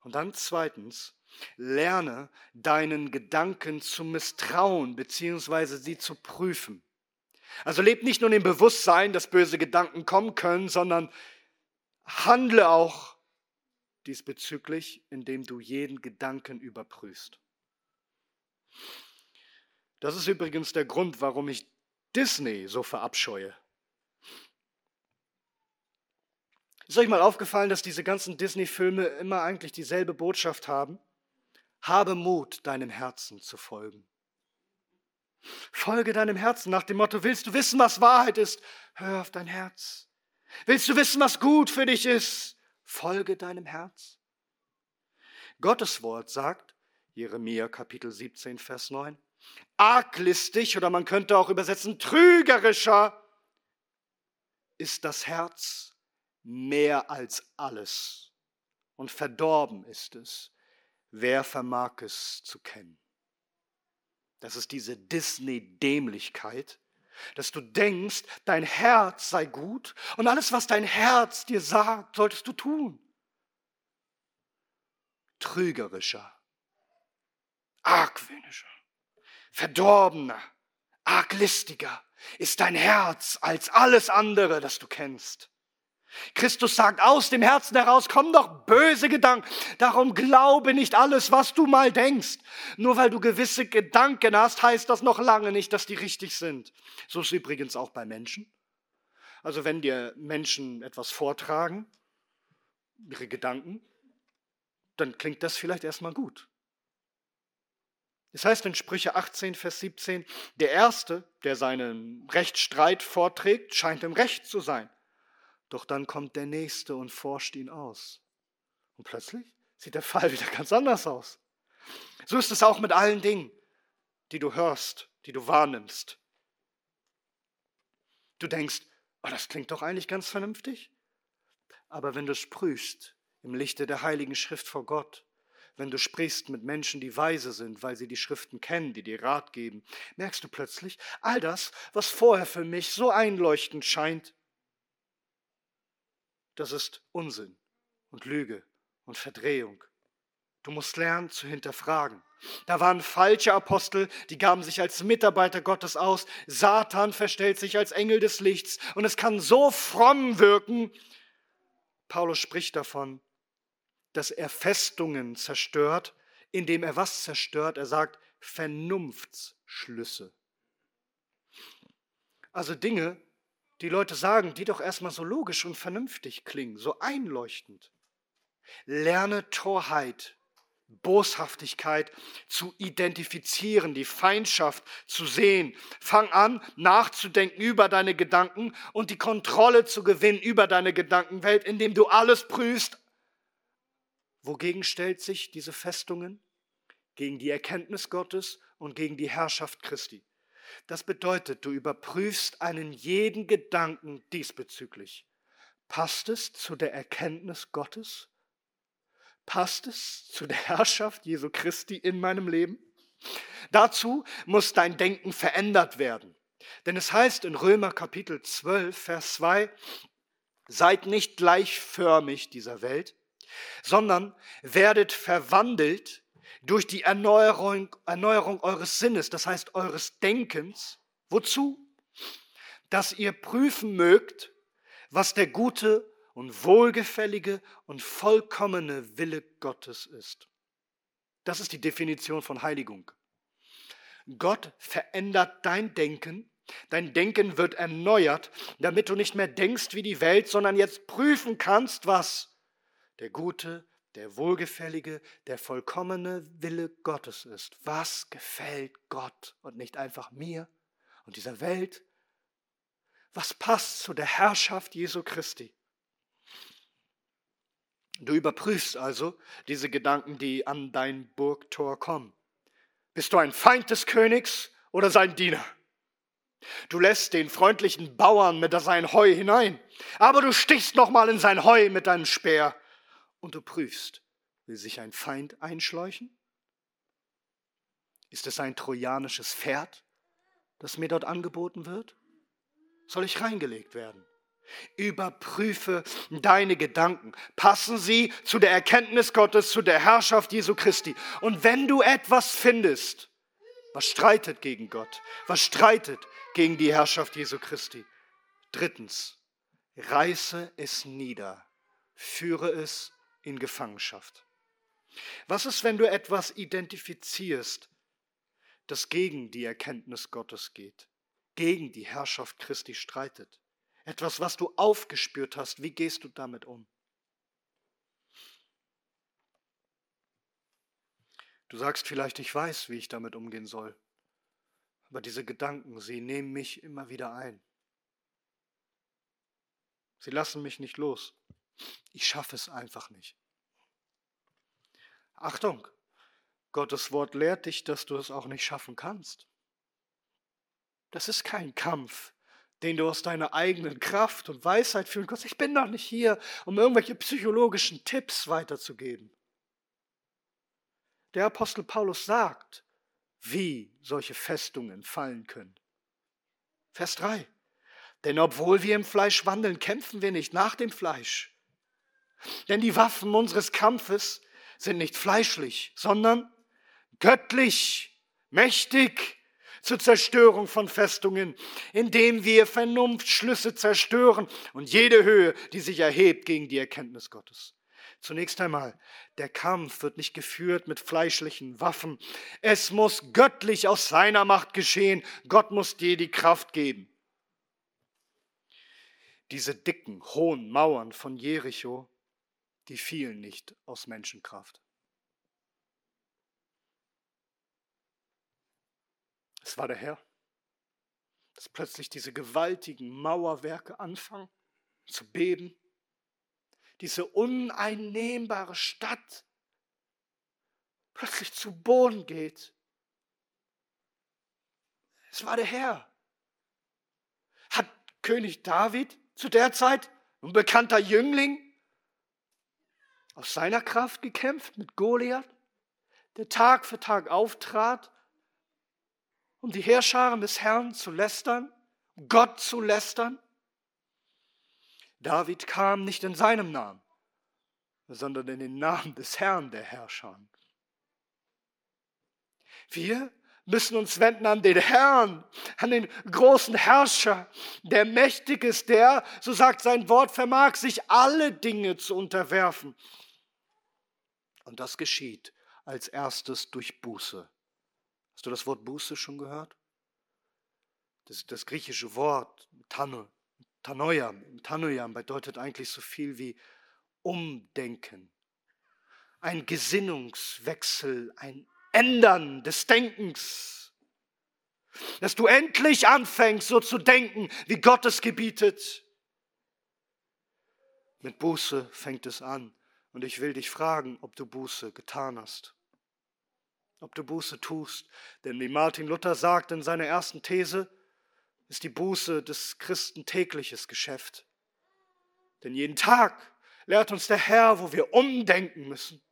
Und dann zweitens, lerne deinen Gedanken zu misstrauen bzw. sie zu prüfen. Also lebe nicht nur im Bewusstsein, dass böse Gedanken kommen können, sondern handle auch diesbezüglich, indem du jeden Gedanken überprüfst. Das ist übrigens der Grund, warum ich Disney so verabscheue. Ist euch mal aufgefallen, dass diese ganzen Disney-Filme immer eigentlich dieselbe Botschaft haben? Habe Mut, deinem Herzen zu folgen. Folge deinem Herzen nach dem Motto, willst du wissen, was Wahrheit ist? Hör auf dein Herz. Willst du wissen, was gut für dich ist? Folge deinem Herz. Gottes Wort sagt, Jeremia Kapitel 17, Vers 9, arglistig oder man könnte auch übersetzen, trügerischer ist das Herz mehr als alles und verdorben ist es. Wer vermag es zu kennen? Das ist diese Disney-Dämlichkeit, dass du denkst, dein Herz sei gut und alles, was dein Herz dir sagt, solltest du tun. Trügerischer, argwöhnischer, verdorbener, arglistiger ist dein Herz als alles andere, das du kennst. Christus sagt, aus dem Herzen heraus kommen doch böse Gedanken. Darum glaube nicht alles, was du mal denkst. Nur weil du gewisse Gedanken hast, heißt das noch lange nicht, dass die richtig sind. So ist übrigens auch bei Menschen. Also wenn dir Menschen etwas vortragen, ihre Gedanken, dann klingt das vielleicht erstmal gut. Das heißt in Sprüche 18, Vers 17, der Erste, der seinen Rechtsstreit vorträgt, scheint im Recht zu sein. Doch dann kommt der Nächste und forscht ihn aus. Und plötzlich sieht der Fall wieder ganz anders aus. So ist es auch mit allen Dingen, die du hörst, die du wahrnimmst. Du denkst, oh, das klingt doch eigentlich ganz vernünftig. Aber wenn du es prüfst im Lichte der Heiligen Schrift vor Gott, wenn du sprichst mit Menschen, die weise sind, weil sie die Schriften kennen, die dir Rat geben, merkst du plötzlich, all das, was vorher für mich so einleuchtend scheint, das ist Unsinn und Lüge und Verdrehung. Du musst lernen zu hinterfragen. Da waren falsche Apostel, die gaben sich als Mitarbeiter Gottes aus. Satan verstellt sich als Engel des Lichts. Und es kann so fromm wirken. Paulus spricht davon, dass er Festungen zerstört, indem er was zerstört? Er sagt Vernunftsschlüsse. Also Dinge, die Leute sagen, die doch erstmal so logisch und vernünftig klingen, so einleuchtend. Lerne Torheit, Boshaftigkeit zu identifizieren, die Feindschaft zu sehen. Fang an, nachzudenken über deine Gedanken und die Kontrolle zu gewinnen über deine Gedankenwelt, indem du alles prüfst. Wogegen stellt sich diese Festungen? Gegen die Erkenntnis Gottes und gegen die Herrschaft Christi. Das bedeutet, du überprüfst einen jeden Gedanken diesbezüglich. Passt es zu der Erkenntnis Gottes? Passt es zu der Herrschaft Jesu Christi in meinem Leben? Dazu muss dein Denken verändert werden. Denn es heißt in Römer Kapitel 12, Vers 2, seid nicht gleichförmig dieser Welt, sondern werdet verwandelt durch die Erneuerung, Erneuerung eures Sinnes, das heißt eures Denkens. Wozu? Dass ihr prüfen mögt, was der gute und wohlgefällige und vollkommene Wille Gottes ist. Das ist die Definition von Heiligung. Gott verändert dein Denken, dein Denken wird erneuert, damit du nicht mehr denkst wie die Welt, sondern jetzt prüfen kannst, was der gute, der wohlgefällige, der vollkommene Wille Gottes ist. Was gefällt Gott und nicht einfach mir und dieser Welt? Was passt zu der Herrschaft Jesu Christi? Du überprüfst also diese Gedanken, die an dein Burgtor kommen. Bist du ein Feind des Königs oder sein Diener? Du lässt den freundlichen Bauern mit sein Heu hinein, aber du stichst nochmal in sein Heu mit deinem Speer und du prüfst, will sich ein Feind einschleuchen? Ist es ein trojanisches Pferd, das mir dort angeboten wird? Soll ich reingelegt werden? Überprüfe deine Gedanken. Passen sie zu der Erkenntnis Gottes, zu der Herrschaft Jesu Christi. Und wenn du etwas findest, was streitet gegen Gott, was streitet gegen die Herrschaft Jesu Christi, drittens, reiße es nieder, führe es in Gefangenschaft. Was ist, wenn du etwas identifizierst, das gegen die Erkenntnis Gottes geht, gegen die Herrschaft Christi streitet? Etwas, was du aufgespürt hast. Wie gehst du damit um? Du sagst vielleicht, ich weiß, wie ich damit umgehen soll. Aber diese Gedanken, sie nehmen mich immer wieder ein. Sie lassen mich nicht los. Ich schaffe es einfach nicht. Achtung, Gottes Wort lehrt dich, dass du es auch nicht schaffen kannst. Das ist kein Kampf, den du aus deiner eigenen Kraft und Weisheit fühlen kannst. Ich bin doch nicht hier, um irgendwelche psychologischen Tipps weiterzugeben. Der Apostel Paulus sagt, wie solche Festungen fallen können. Vers 3. Denn obwohl wir im Fleisch wandeln, kämpfen wir nicht nach dem Fleisch. Denn die Waffen unseres Kampfes sind nicht fleischlich, sondern göttlich, mächtig zur Zerstörung von Festungen, indem wir Vernunftschlüsse zerstören und jede Höhe, die sich erhebt gegen die Erkenntnis Gottes. Zunächst einmal, der Kampf wird nicht geführt mit fleischlichen Waffen. Es muss göttlich aus seiner Macht geschehen. Gott muss dir die Kraft geben. Diese dicken, hohen Mauern von Jericho, die fielen nicht aus Menschenkraft. Es war der Herr, dass plötzlich diese gewaltigen Mauerwerke anfangen zu beben. Diese uneinnehmbare Stadt plötzlich zu Boden geht. Es war der Herr. Hat König David zu der Zeit, ein bekannter Jüngling, aus seiner Kraft gekämpft mit Goliath, der Tag für Tag auftrat um die Heerscharen des Herrn zu lästern, Gott zu lästern? David kam nicht in seinem Namen, sondern in den Namen des Herrn der Herrscher. Wir müssen uns wenden an den Herrn, an den großen Herrscher, der mächtig ist, der, so sagt sein Wort, vermag, sich alle Dinge zu unterwerfen. Und das geschieht als erstes durch Buße. Hast du das Wort Buße schon gehört? Das, das griechische Wort Tanne, Tanoiam, bedeutet eigentlich so viel wie Umdenken. Ein Gesinnungswechsel, ein Ändern des Denkens. Dass du endlich anfängst, so zu denken, wie Gott es gebietet. Mit Buße fängt es an. Und ich will dich fragen, ob du Buße getan hast ob du Buße tust. Denn wie Martin Luther sagt in seiner ersten These, ist die Buße des Christen tägliches Geschäft. Denn jeden Tag lehrt uns der Herr, wo wir umdenken müssen,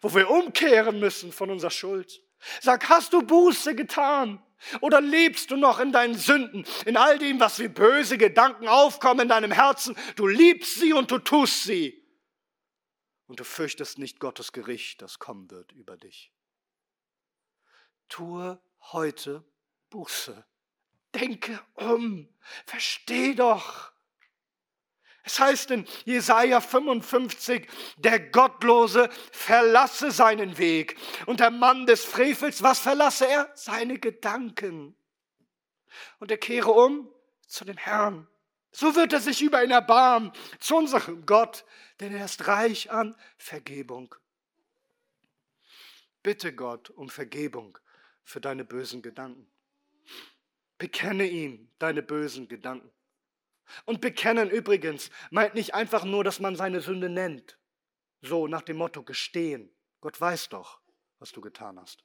wo wir umkehren müssen von unserer Schuld. Sag, hast du Buße getan? Oder lebst du noch in deinen Sünden, in all dem, was wie böse Gedanken aufkommen in deinem Herzen? Du liebst sie und du tust sie. Und du fürchtest nicht Gottes Gericht, das kommen wird über dich tue heute Buße. Denke um, versteh doch. Es heißt in Jesaja 55, der Gottlose verlasse seinen Weg und der Mann des Frevels, was verlasse er? Seine Gedanken. Und er kehre um zu dem Herrn. So wird er sich über ihn erbarmen, zu unserem Gott, denn er ist reich an Vergebung Bitte Gott um Vergebung für deine bösen Gedanken. Bekenne ihm deine bösen Gedanken. Und bekennen übrigens meint nicht einfach nur, dass man seine Sünde nennt. So nach dem Motto gestehen. Gott weiß doch, was du getan hast.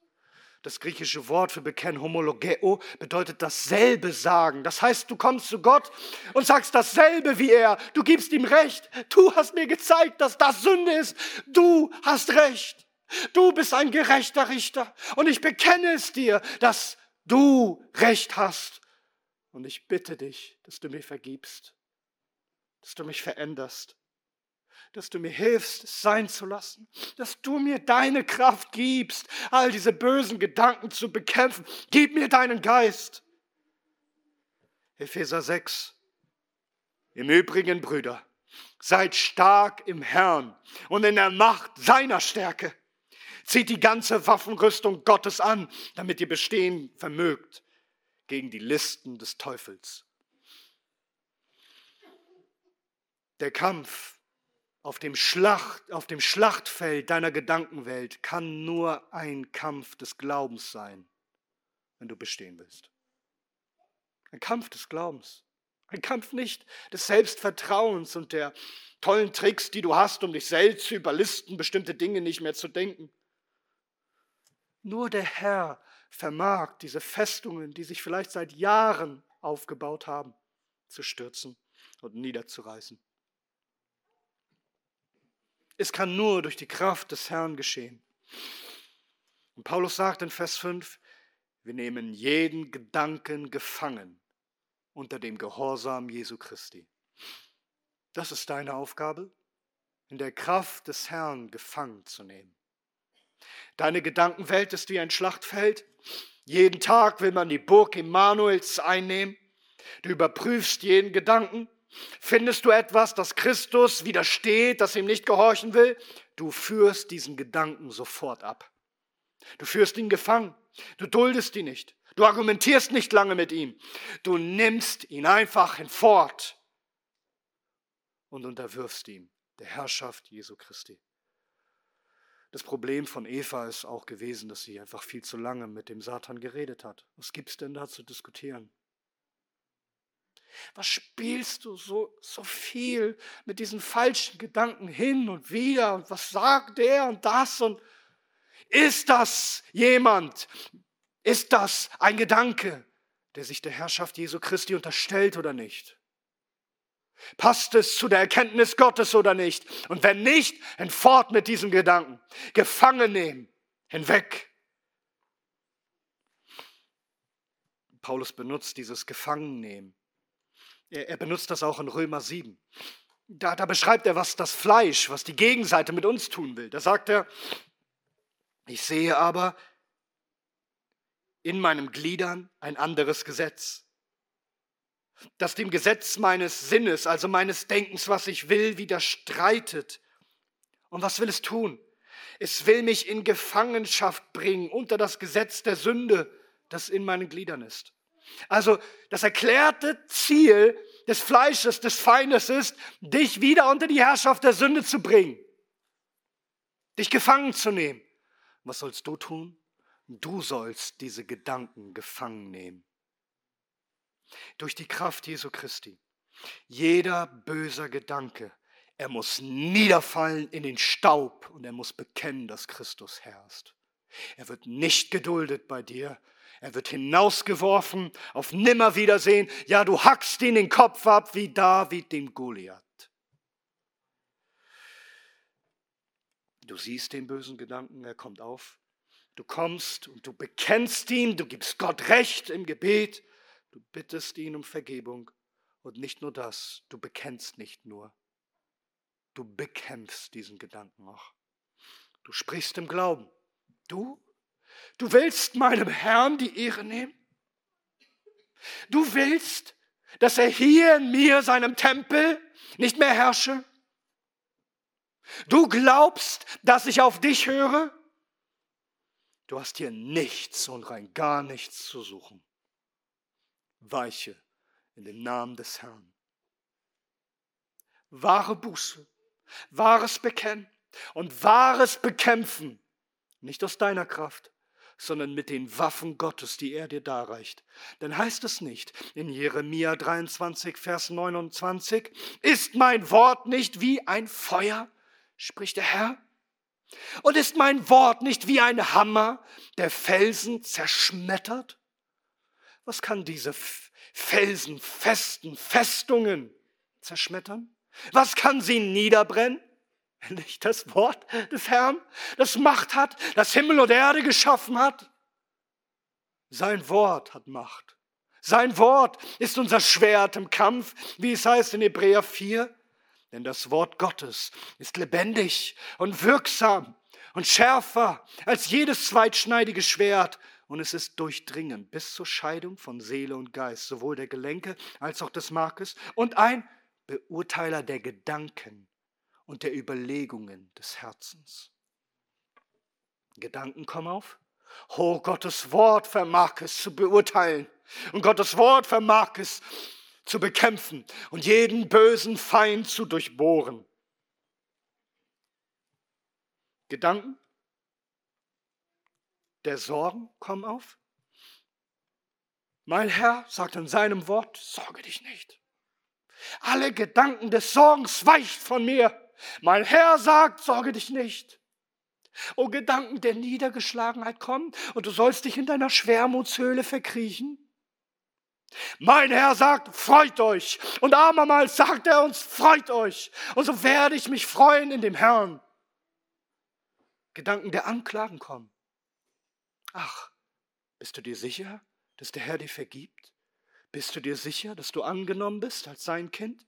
Das griechische Wort für bekennen, homologeo, bedeutet dasselbe sagen. Das heißt, du kommst zu Gott und sagst dasselbe wie er. Du gibst ihm Recht. Du hast mir gezeigt, dass das Sünde ist. Du hast Recht. Du bist ein gerechter Richter. Und ich bekenne es dir, dass du Recht hast. Und ich bitte dich, dass du mir vergibst, dass du mich veränderst, dass du mir hilfst, es sein zu lassen, dass du mir deine Kraft gibst, all diese bösen Gedanken zu bekämpfen. Gib mir deinen Geist. Epheser 6. Im Übrigen, Brüder, seid stark im Herrn und in der Macht seiner Stärke. Zieht die ganze Waffenrüstung Gottes an, damit ihr bestehen vermögt gegen die Listen des Teufels. Der Kampf auf dem, Schlacht, auf dem Schlachtfeld deiner Gedankenwelt kann nur ein Kampf des Glaubens sein, wenn du bestehen willst. Ein Kampf des Glaubens. Ein Kampf nicht des Selbstvertrauens und der tollen Tricks, die du hast, um dich selbst zu überlisten, bestimmte Dinge nicht mehr zu denken. Nur der Herr vermag diese Festungen, die sich vielleicht seit Jahren aufgebaut haben, zu stürzen und niederzureißen. Es kann nur durch die Kraft des Herrn geschehen. Und Paulus sagt in Vers 5, wir nehmen jeden Gedanken gefangen unter dem Gehorsam Jesu Christi. Das ist deine Aufgabe, in der Kraft des Herrn gefangen zu nehmen. Deine Gedankenwelt ist wie ein Schlachtfeld. Jeden Tag will man die Burg Immanuels einnehmen. Du überprüfst jeden Gedanken Findest du etwas, das Christus widersteht, das ihm nicht gehorchen will? Du führst diesen Gedanken sofort ab. Du führst ihn gefangen. Du duldest ihn nicht. Du argumentierst nicht lange mit ihm. Du nimmst ihn einfach hinfort und unterwirfst ihn der Herrschaft Jesu Christi. Das Problem von Eva ist auch gewesen, dass sie einfach viel zu lange mit dem Satan geredet hat. Was gibt's denn da zu diskutieren? Was spielst du so, so viel mit diesen falschen Gedanken hin und wieder? Und was sagt der und das? Und ist das jemand? Ist das ein Gedanke, der sich der Herrschaft Jesu Christi unterstellt oder nicht? Passt es zu der Erkenntnis Gottes oder nicht? Und wenn nicht, hinfort mit diesen Gedanken. Gefangen nehmen, hinweg. Paulus benutzt dieses Gefangennehmen er, er benutzt das auch in Römer 7. Da, da beschreibt er, was das Fleisch, was die Gegenseite mit uns tun will. Da sagt er, ich sehe aber in meinem Gliedern ein anderes Gesetz, das dem Gesetz meines Sinnes, also meines Denkens, was ich will, widerstreitet. Und was will es tun? Es will mich in Gefangenschaft bringen unter das Gesetz der Sünde, das in meinen Gliedern ist. Also das erklärte Ziel des Fleisches, des Feindes ist, dich wieder unter die Herrschaft der Sünde zu bringen, dich gefangen zu nehmen. Was sollst du tun? Du sollst diese Gedanken gefangen nehmen. Durch die Kraft Jesu Christi. Jeder böser Gedanke, er muss niederfallen in den Staub und er muss bekennen, dass Christus herrscht. Er wird nicht geduldet bei dir, er wird hinausgeworfen auf Nimmerwiedersehen. Ja, du hackst ihn den Kopf ab wie David dem Goliath. Du siehst den bösen Gedanken, er kommt auf. Du kommst und du bekennst ihn, du gibst Gott Recht im Gebet, du bittest ihn um Vergebung. Und nicht nur das, du bekennst nicht nur, du bekämpfst diesen Gedanken auch. Du sprichst im Glauben. Du Du willst meinem Herrn die Ehre nehmen? Du willst, dass er hier in mir, seinem Tempel, nicht mehr herrsche? Du glaubst, dass ich auf dich höre? Du hast hier nichts und rein gar nichts zu suchen. Weiche in dem Namen des Herrn. Wahre Buße, wahres Bekennen und wahres Bekämpfen Nicht aus deiner Kraft, sondern mit den Waffen Gottes, die er dir darreicht. Dann heißt es nicht in Jeremia 23, Vers 29, ist mein Wort nicht wie ein Feuer, spricht der Herr? Und ist mein Wort nicht wie ein Hammer, der Felsen zerschmettert? Was kann diese felsenfesten Festungen zerschmettern? Was kann sie niederbrennen? Nicht das Wort des Herrn, das Macht hat, das Himmel und Erde geschaffen hat. Sein Wort hat Macht. Sein Wort ist unser Schwert im Kampf, wie es heißt in Hebräer 4. Denn das Wort Gottes ist lebendig und wirksam und schärfer als jedes zweitschneidige Schwert und es ist durchdringend bis zur Scheidung von Seele und Geist, sowohl der Gelenke als auch des Markes und ein Beurteiler der Gedanken und der Überlegungen des Herzens. Gedanken kommen auf. Oh, Gottes Wort vermag es zu beurteilen und Gottes Wort vermag es zu bekämpfen und jeden bösen Feind zu durchbohren. Gedanken der Sorgen kommen auf. Mein Herr sagt in seinem Wort, sorge dich nicht. Alle Gedanken des Sorgens weicht von mir. Mein Herr sagt, sorge dich nicht. O Gedanken der Niedergeschlagenheit kommen und du sollst dich in deiner Schwermutshöhle verkriechen. Mein Herr sagt, freut euch. Und abermals sagt er uns, freut euch. Und so werde ich mich freuen in dem Herrn. Gedanken der Anklagen kommen. Ach, bist du dir sicher, dass der Herr dir vergibt? Bist du dir sicher, dass du angenommen bist als sein Kind?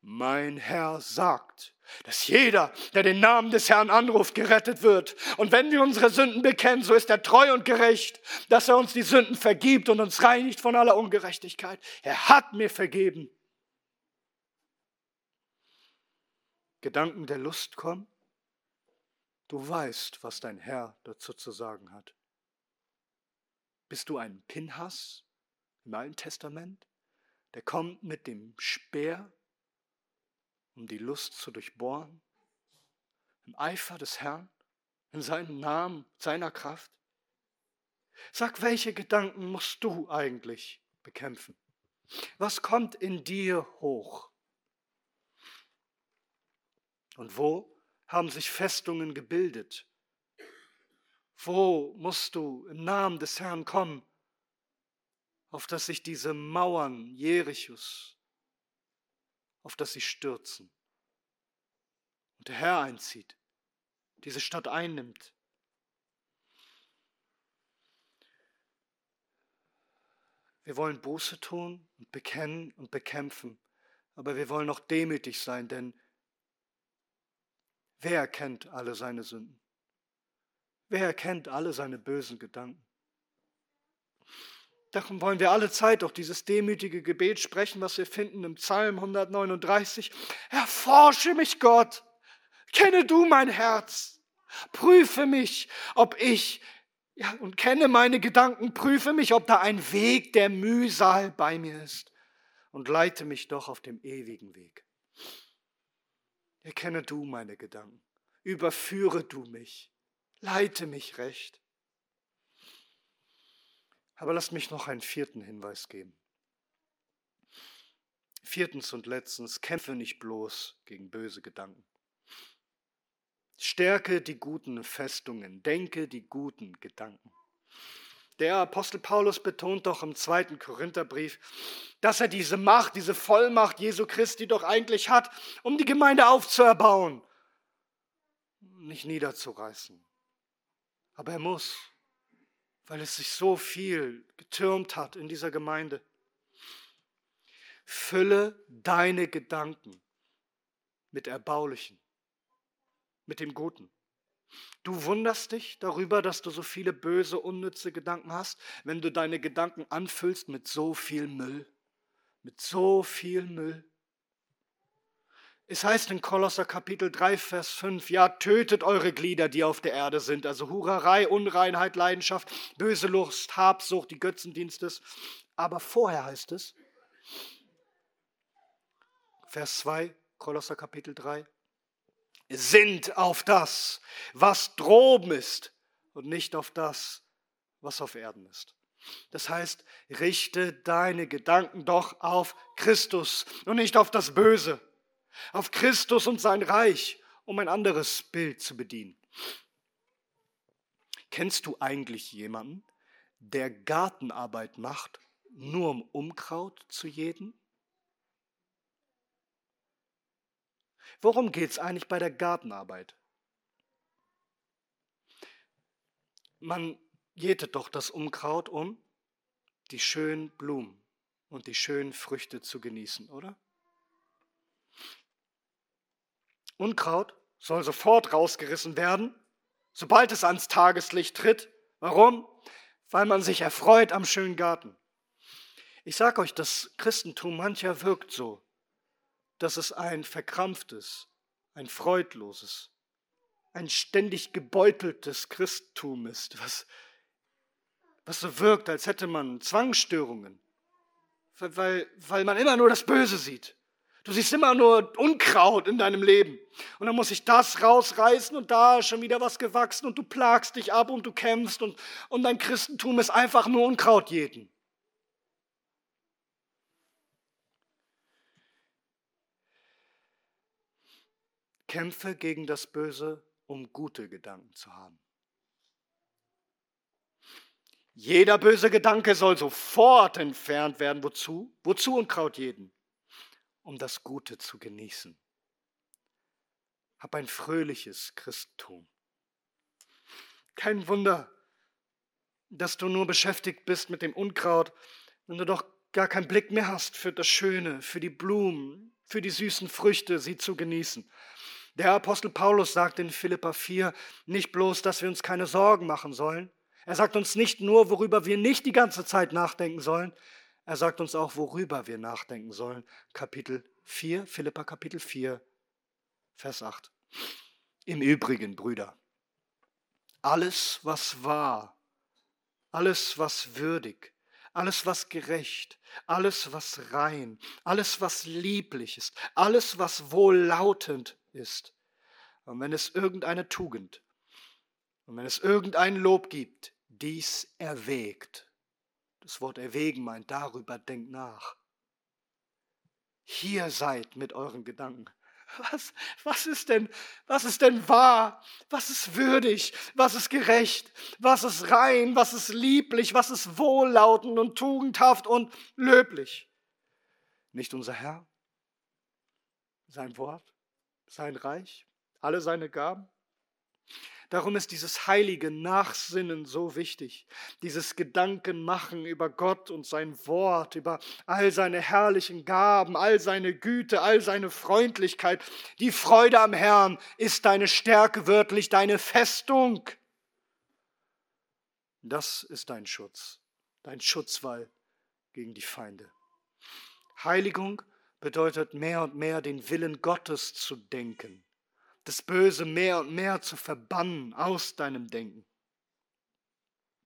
Mein Herr sagt, dass jeder, der den Namen des Herrn anruft, gerettet wird. Und wenn wir unsere Sünden bekennen, so ist er treu und gerecht, dass er uns die Sünden vergibt und uns reinigt von aller Ungerechtigkeit. Er hat mir vergeben. Gedanken der Lust kommen. Du weißt, was dein Herr dazu zu sagen hat. Bist du ein Pinhas im Alten Testament, der kommt mit dem Speer um die Lust zu durchbohren? Im Eifer des Herrn, in seinem Namen, seiner Kraft? Sag, welche Gedanken musst du eigentlich bekämpfen? Was kommt in dir hoch? Und wo haben sich Festungen gebildet? Wo musst du im Namen des Herrn kommen, auf dass sich diese Mauern Jerichus auf das sie stürzen. Und der Herr einzieht, diese Stadt einnimmt. Wir wollen Buße tun und bekennen und bekämpfen, aber wir wollen auch demütig sein, denn wer erkennt alle seine Sünden? Wer erkennt alle seine bösen Gedanken? Darum wollen wir alle Zeit auch dieses demütige Gebet sprechen, was wir finden im Psalm 139. Erforsche mich, Gott. Kenne du mein Herz. Prüfe mich, ob ich, ja, und kenne meine Gedanken. Prüfe mich, ob da ein Weg der Mühsal bei mir ist. Und leite mich doch auf dem ewigen Weg. Erkenne du meine Gedanken. Überführe du mich. Leite mich recht. Aber lasst mich noch einen vierten Hinweis geben. Viertens und letztens, kämpfe nicht bloß gegen böse Gedanken. Stärke die guten Festungen, denke die guten Gedanken. Der Apostel Paulus betont doch im zweiten Korintherbrief, dass er diese Macht, diese Vollmacht Jesu Christi doch eigentlich hat, um die Gemeinde aufzuerbauen, nicht niederzureißen. Aber er muss weil es sich so viel getürmt hat in dieser Gemeinde. Fülle deine Gedanken mit Erbaulichen, mit dem Guten. Du wunderst dich darüber, dass du so viele böse, unnütze Gedanken hast, wenn du deine Gedanken anfüllst mit so viel Müll, mit so viel Müll. Es heißt in Kolosser Kapitel 3, Vers 5, ja, tötet eure Glieder, die auf der Erde sind, also Hurerei, Unreinheit, Leidenschaft, böse Lust, Habsucht, die Götzendienstes. Aber vorher heißt es, Vers 2, Kolosser Kapitel 3, sind auf das, was droben ist und nicht auf das, was auf Erden ist. Das heißt, richte deine Gedanken doch auf Christus und nicht auf das Böse, auf Christus und sein Reich, um ein anderes Bild zu bedienen. Kennst du eigentlich jemanden, der Gartenarbeit macht, nur um Unkraut zu jäten? Worum geht es eigentlich bei der Gartenarbeit? Man jätet doch das Unkraut, um die schönen Blumen und die schönen Früchte zu genießen, oder? Unkraut soll sofort rausgerissen werden, sobald es ans Tageslicht tritt. Warum? Weil man sich erfreut am schönen Garten. Ich sage euch, das Christentum mancher wirkt so, dass es ein verkrampftes, ein freudloses, ein ständig gebeuteltes Christentum ist, was, was so wirkt, als hätte man Zwangsstörungen, weil, weil man immer nur das Böse sieht. Du siehst immer nur Unkraut in deinem Leben. Und dann muss ich das rausreißen und da ist schon wieder was gewachsen und du plagst dich ab und du kämpfst und, und dein Christentum ist einfach nur Unkraut jeden. Kämpfe gegen das Böse, um gute Gedanken zu haben. Jeder böse Gedanke soll sofort entfernt werden. Wozu? Wozu Unkraut jeden? Um das Gute zu genießen. Hab ein fröhliches Christentum. Kein Wunder, dass du nur beschäftigt bist mit dem Unkraut, wenn du doch gar keinen Blick mehr hast für das Schöne, für die Blumen, für die süßen Früchte, sie zu genießen. Der Apostel Paulus sagt in Philippa 4 nicht bloß, dass wir uns keine Sorgen machen sollen. Er sagt uns nicht nur, worüber wir nicht die ganze Zeit nachdenken sollen, er sagt uns auch, worüber wir nachdenken sollen. Kapitel 4, Philippa Kapitel 4, Vers 8. Im Übrigen, Brüder, alles, was wahr, alles, was würdig, alles, was gerecht, alles, was rein, alles, was lieblich ist, alles, was wohllautend ist. Und wenn es irgendeine Tugend und wenn es irgendein Lob gibt, dies erwägt. Das Wort erwägen meint darüber, denkt nach. Hier seid mit euren Gedanken. Was, was, ist denn, was ist denn wahr? Was ist würdig? Was ist gerecht? Was ist rein? Was ist lieblich? Was ist wohllautend und tugendhaft und löblich? Nicht unser Herr? Sein Wort? Sein Reich? Alle seine Gaben? Darum ist dieses heilige Nachsinnen so wichtig, dieses Gedankenmachen über Gott und sein Wort, über all seine herrlichen Gaben, all seine Güte, all seine Freundlichkeit. Die Freude am Herrn ist deine Stärke, wörtlich deine Festung. Das ist dein Schutz, dein Schutzwall gegen die Feinde. Heiligung bedeutet mehr und mehr den Willen Gottes zu denken das Böse mehr und mehr zu verbannen aus deinem Denken.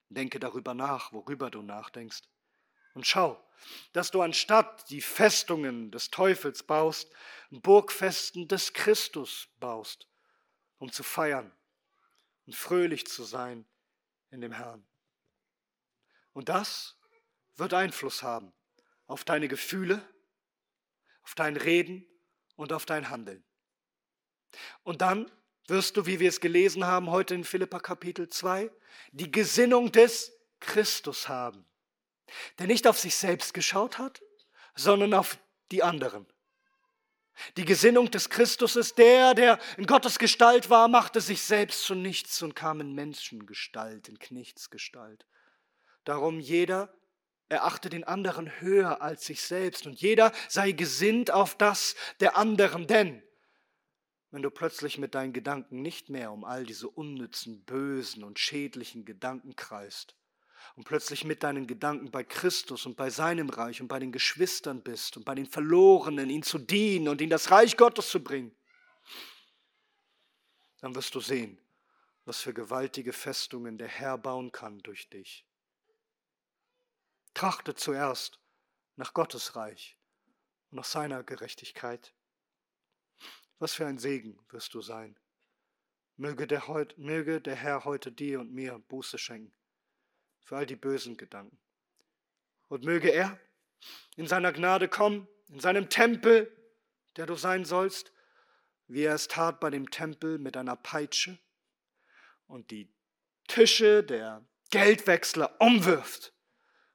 Denke darüber nach, worüber du nachdenkst. Und schau, dass du anstatt die Festungen des Teufels baust, Burgfesten des Christus baust, um zu feiern und fröhlich zu sein in dem Herrn. Und das wird Einfluss haben auf deine Gefühle, auf dein Reden und auf dein Handeln. Und dann wirst du, wie wir es gelesen haben heute in Philippa Kapitel 2, die Gesinnung des Christus haben, der nicht auf sich selbst geschaut hat, sondern auf die anderen. Die Gesinnung des Christus ist der, der in Gottes Gestalt war, machte sich selbst zu nichts und kam in Menschengestalt, in Knechtsgestalt. Darum jeder erachte den anderen höher als sich selbst und jeder sei gesinnt auf das der anderen, denn wenn du plötzlich mit deinen Gedanken nicht mehr um all diese unnützen, bösen und schädlichen Gedanken kreist und plötzlich mit deinen Gedanken bei Christus und bei seinem Reich und bei den Geschwistern bist und bei den Verlorenen, ihn zu dienen und in das Reich Gottes zu bringen, dann wirst du sehen, was für gewaltige Festungen der Herr bauen kann durch dich. Trachte zuerst nach Gottes Reich und nach seiner Gerechtigkeit Was für ein Segen wirst du sein. Möge der, heut, möge der Herr heute dir und mir Buße schenken für all die bösen Gedanken. Und möge er in seiner Gnade kommen, in seinem Tempel, der du sein sollst, wie er es tat bei dem Tempel mit einer Peitsche und die Tische der Geldwechsler umwirft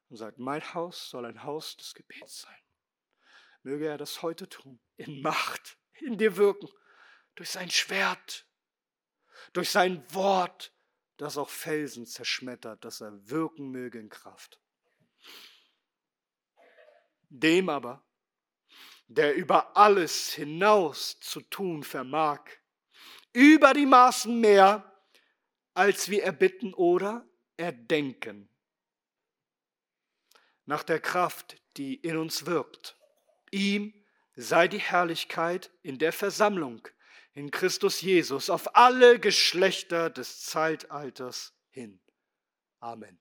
und sagt, mein Haus soll ein Haus des Gebets sein. Möge er das heute tun, in Macht, in dir wirken, durch sein Schwert, durch sein Wort, das auch Felsen zerschmettert, dass er wirken möge in Kraft. Dem aber, der über alles hinaus zu tun vermag, über die Maßen mehr, als wir erbitten oder erdenken, nach der Kraft, die in uns wirkt. Ihm sei die Herrlichkeit in der Versammlung in Christus Jesus auf alle Geschlechter des Zeitalters hin. Amen.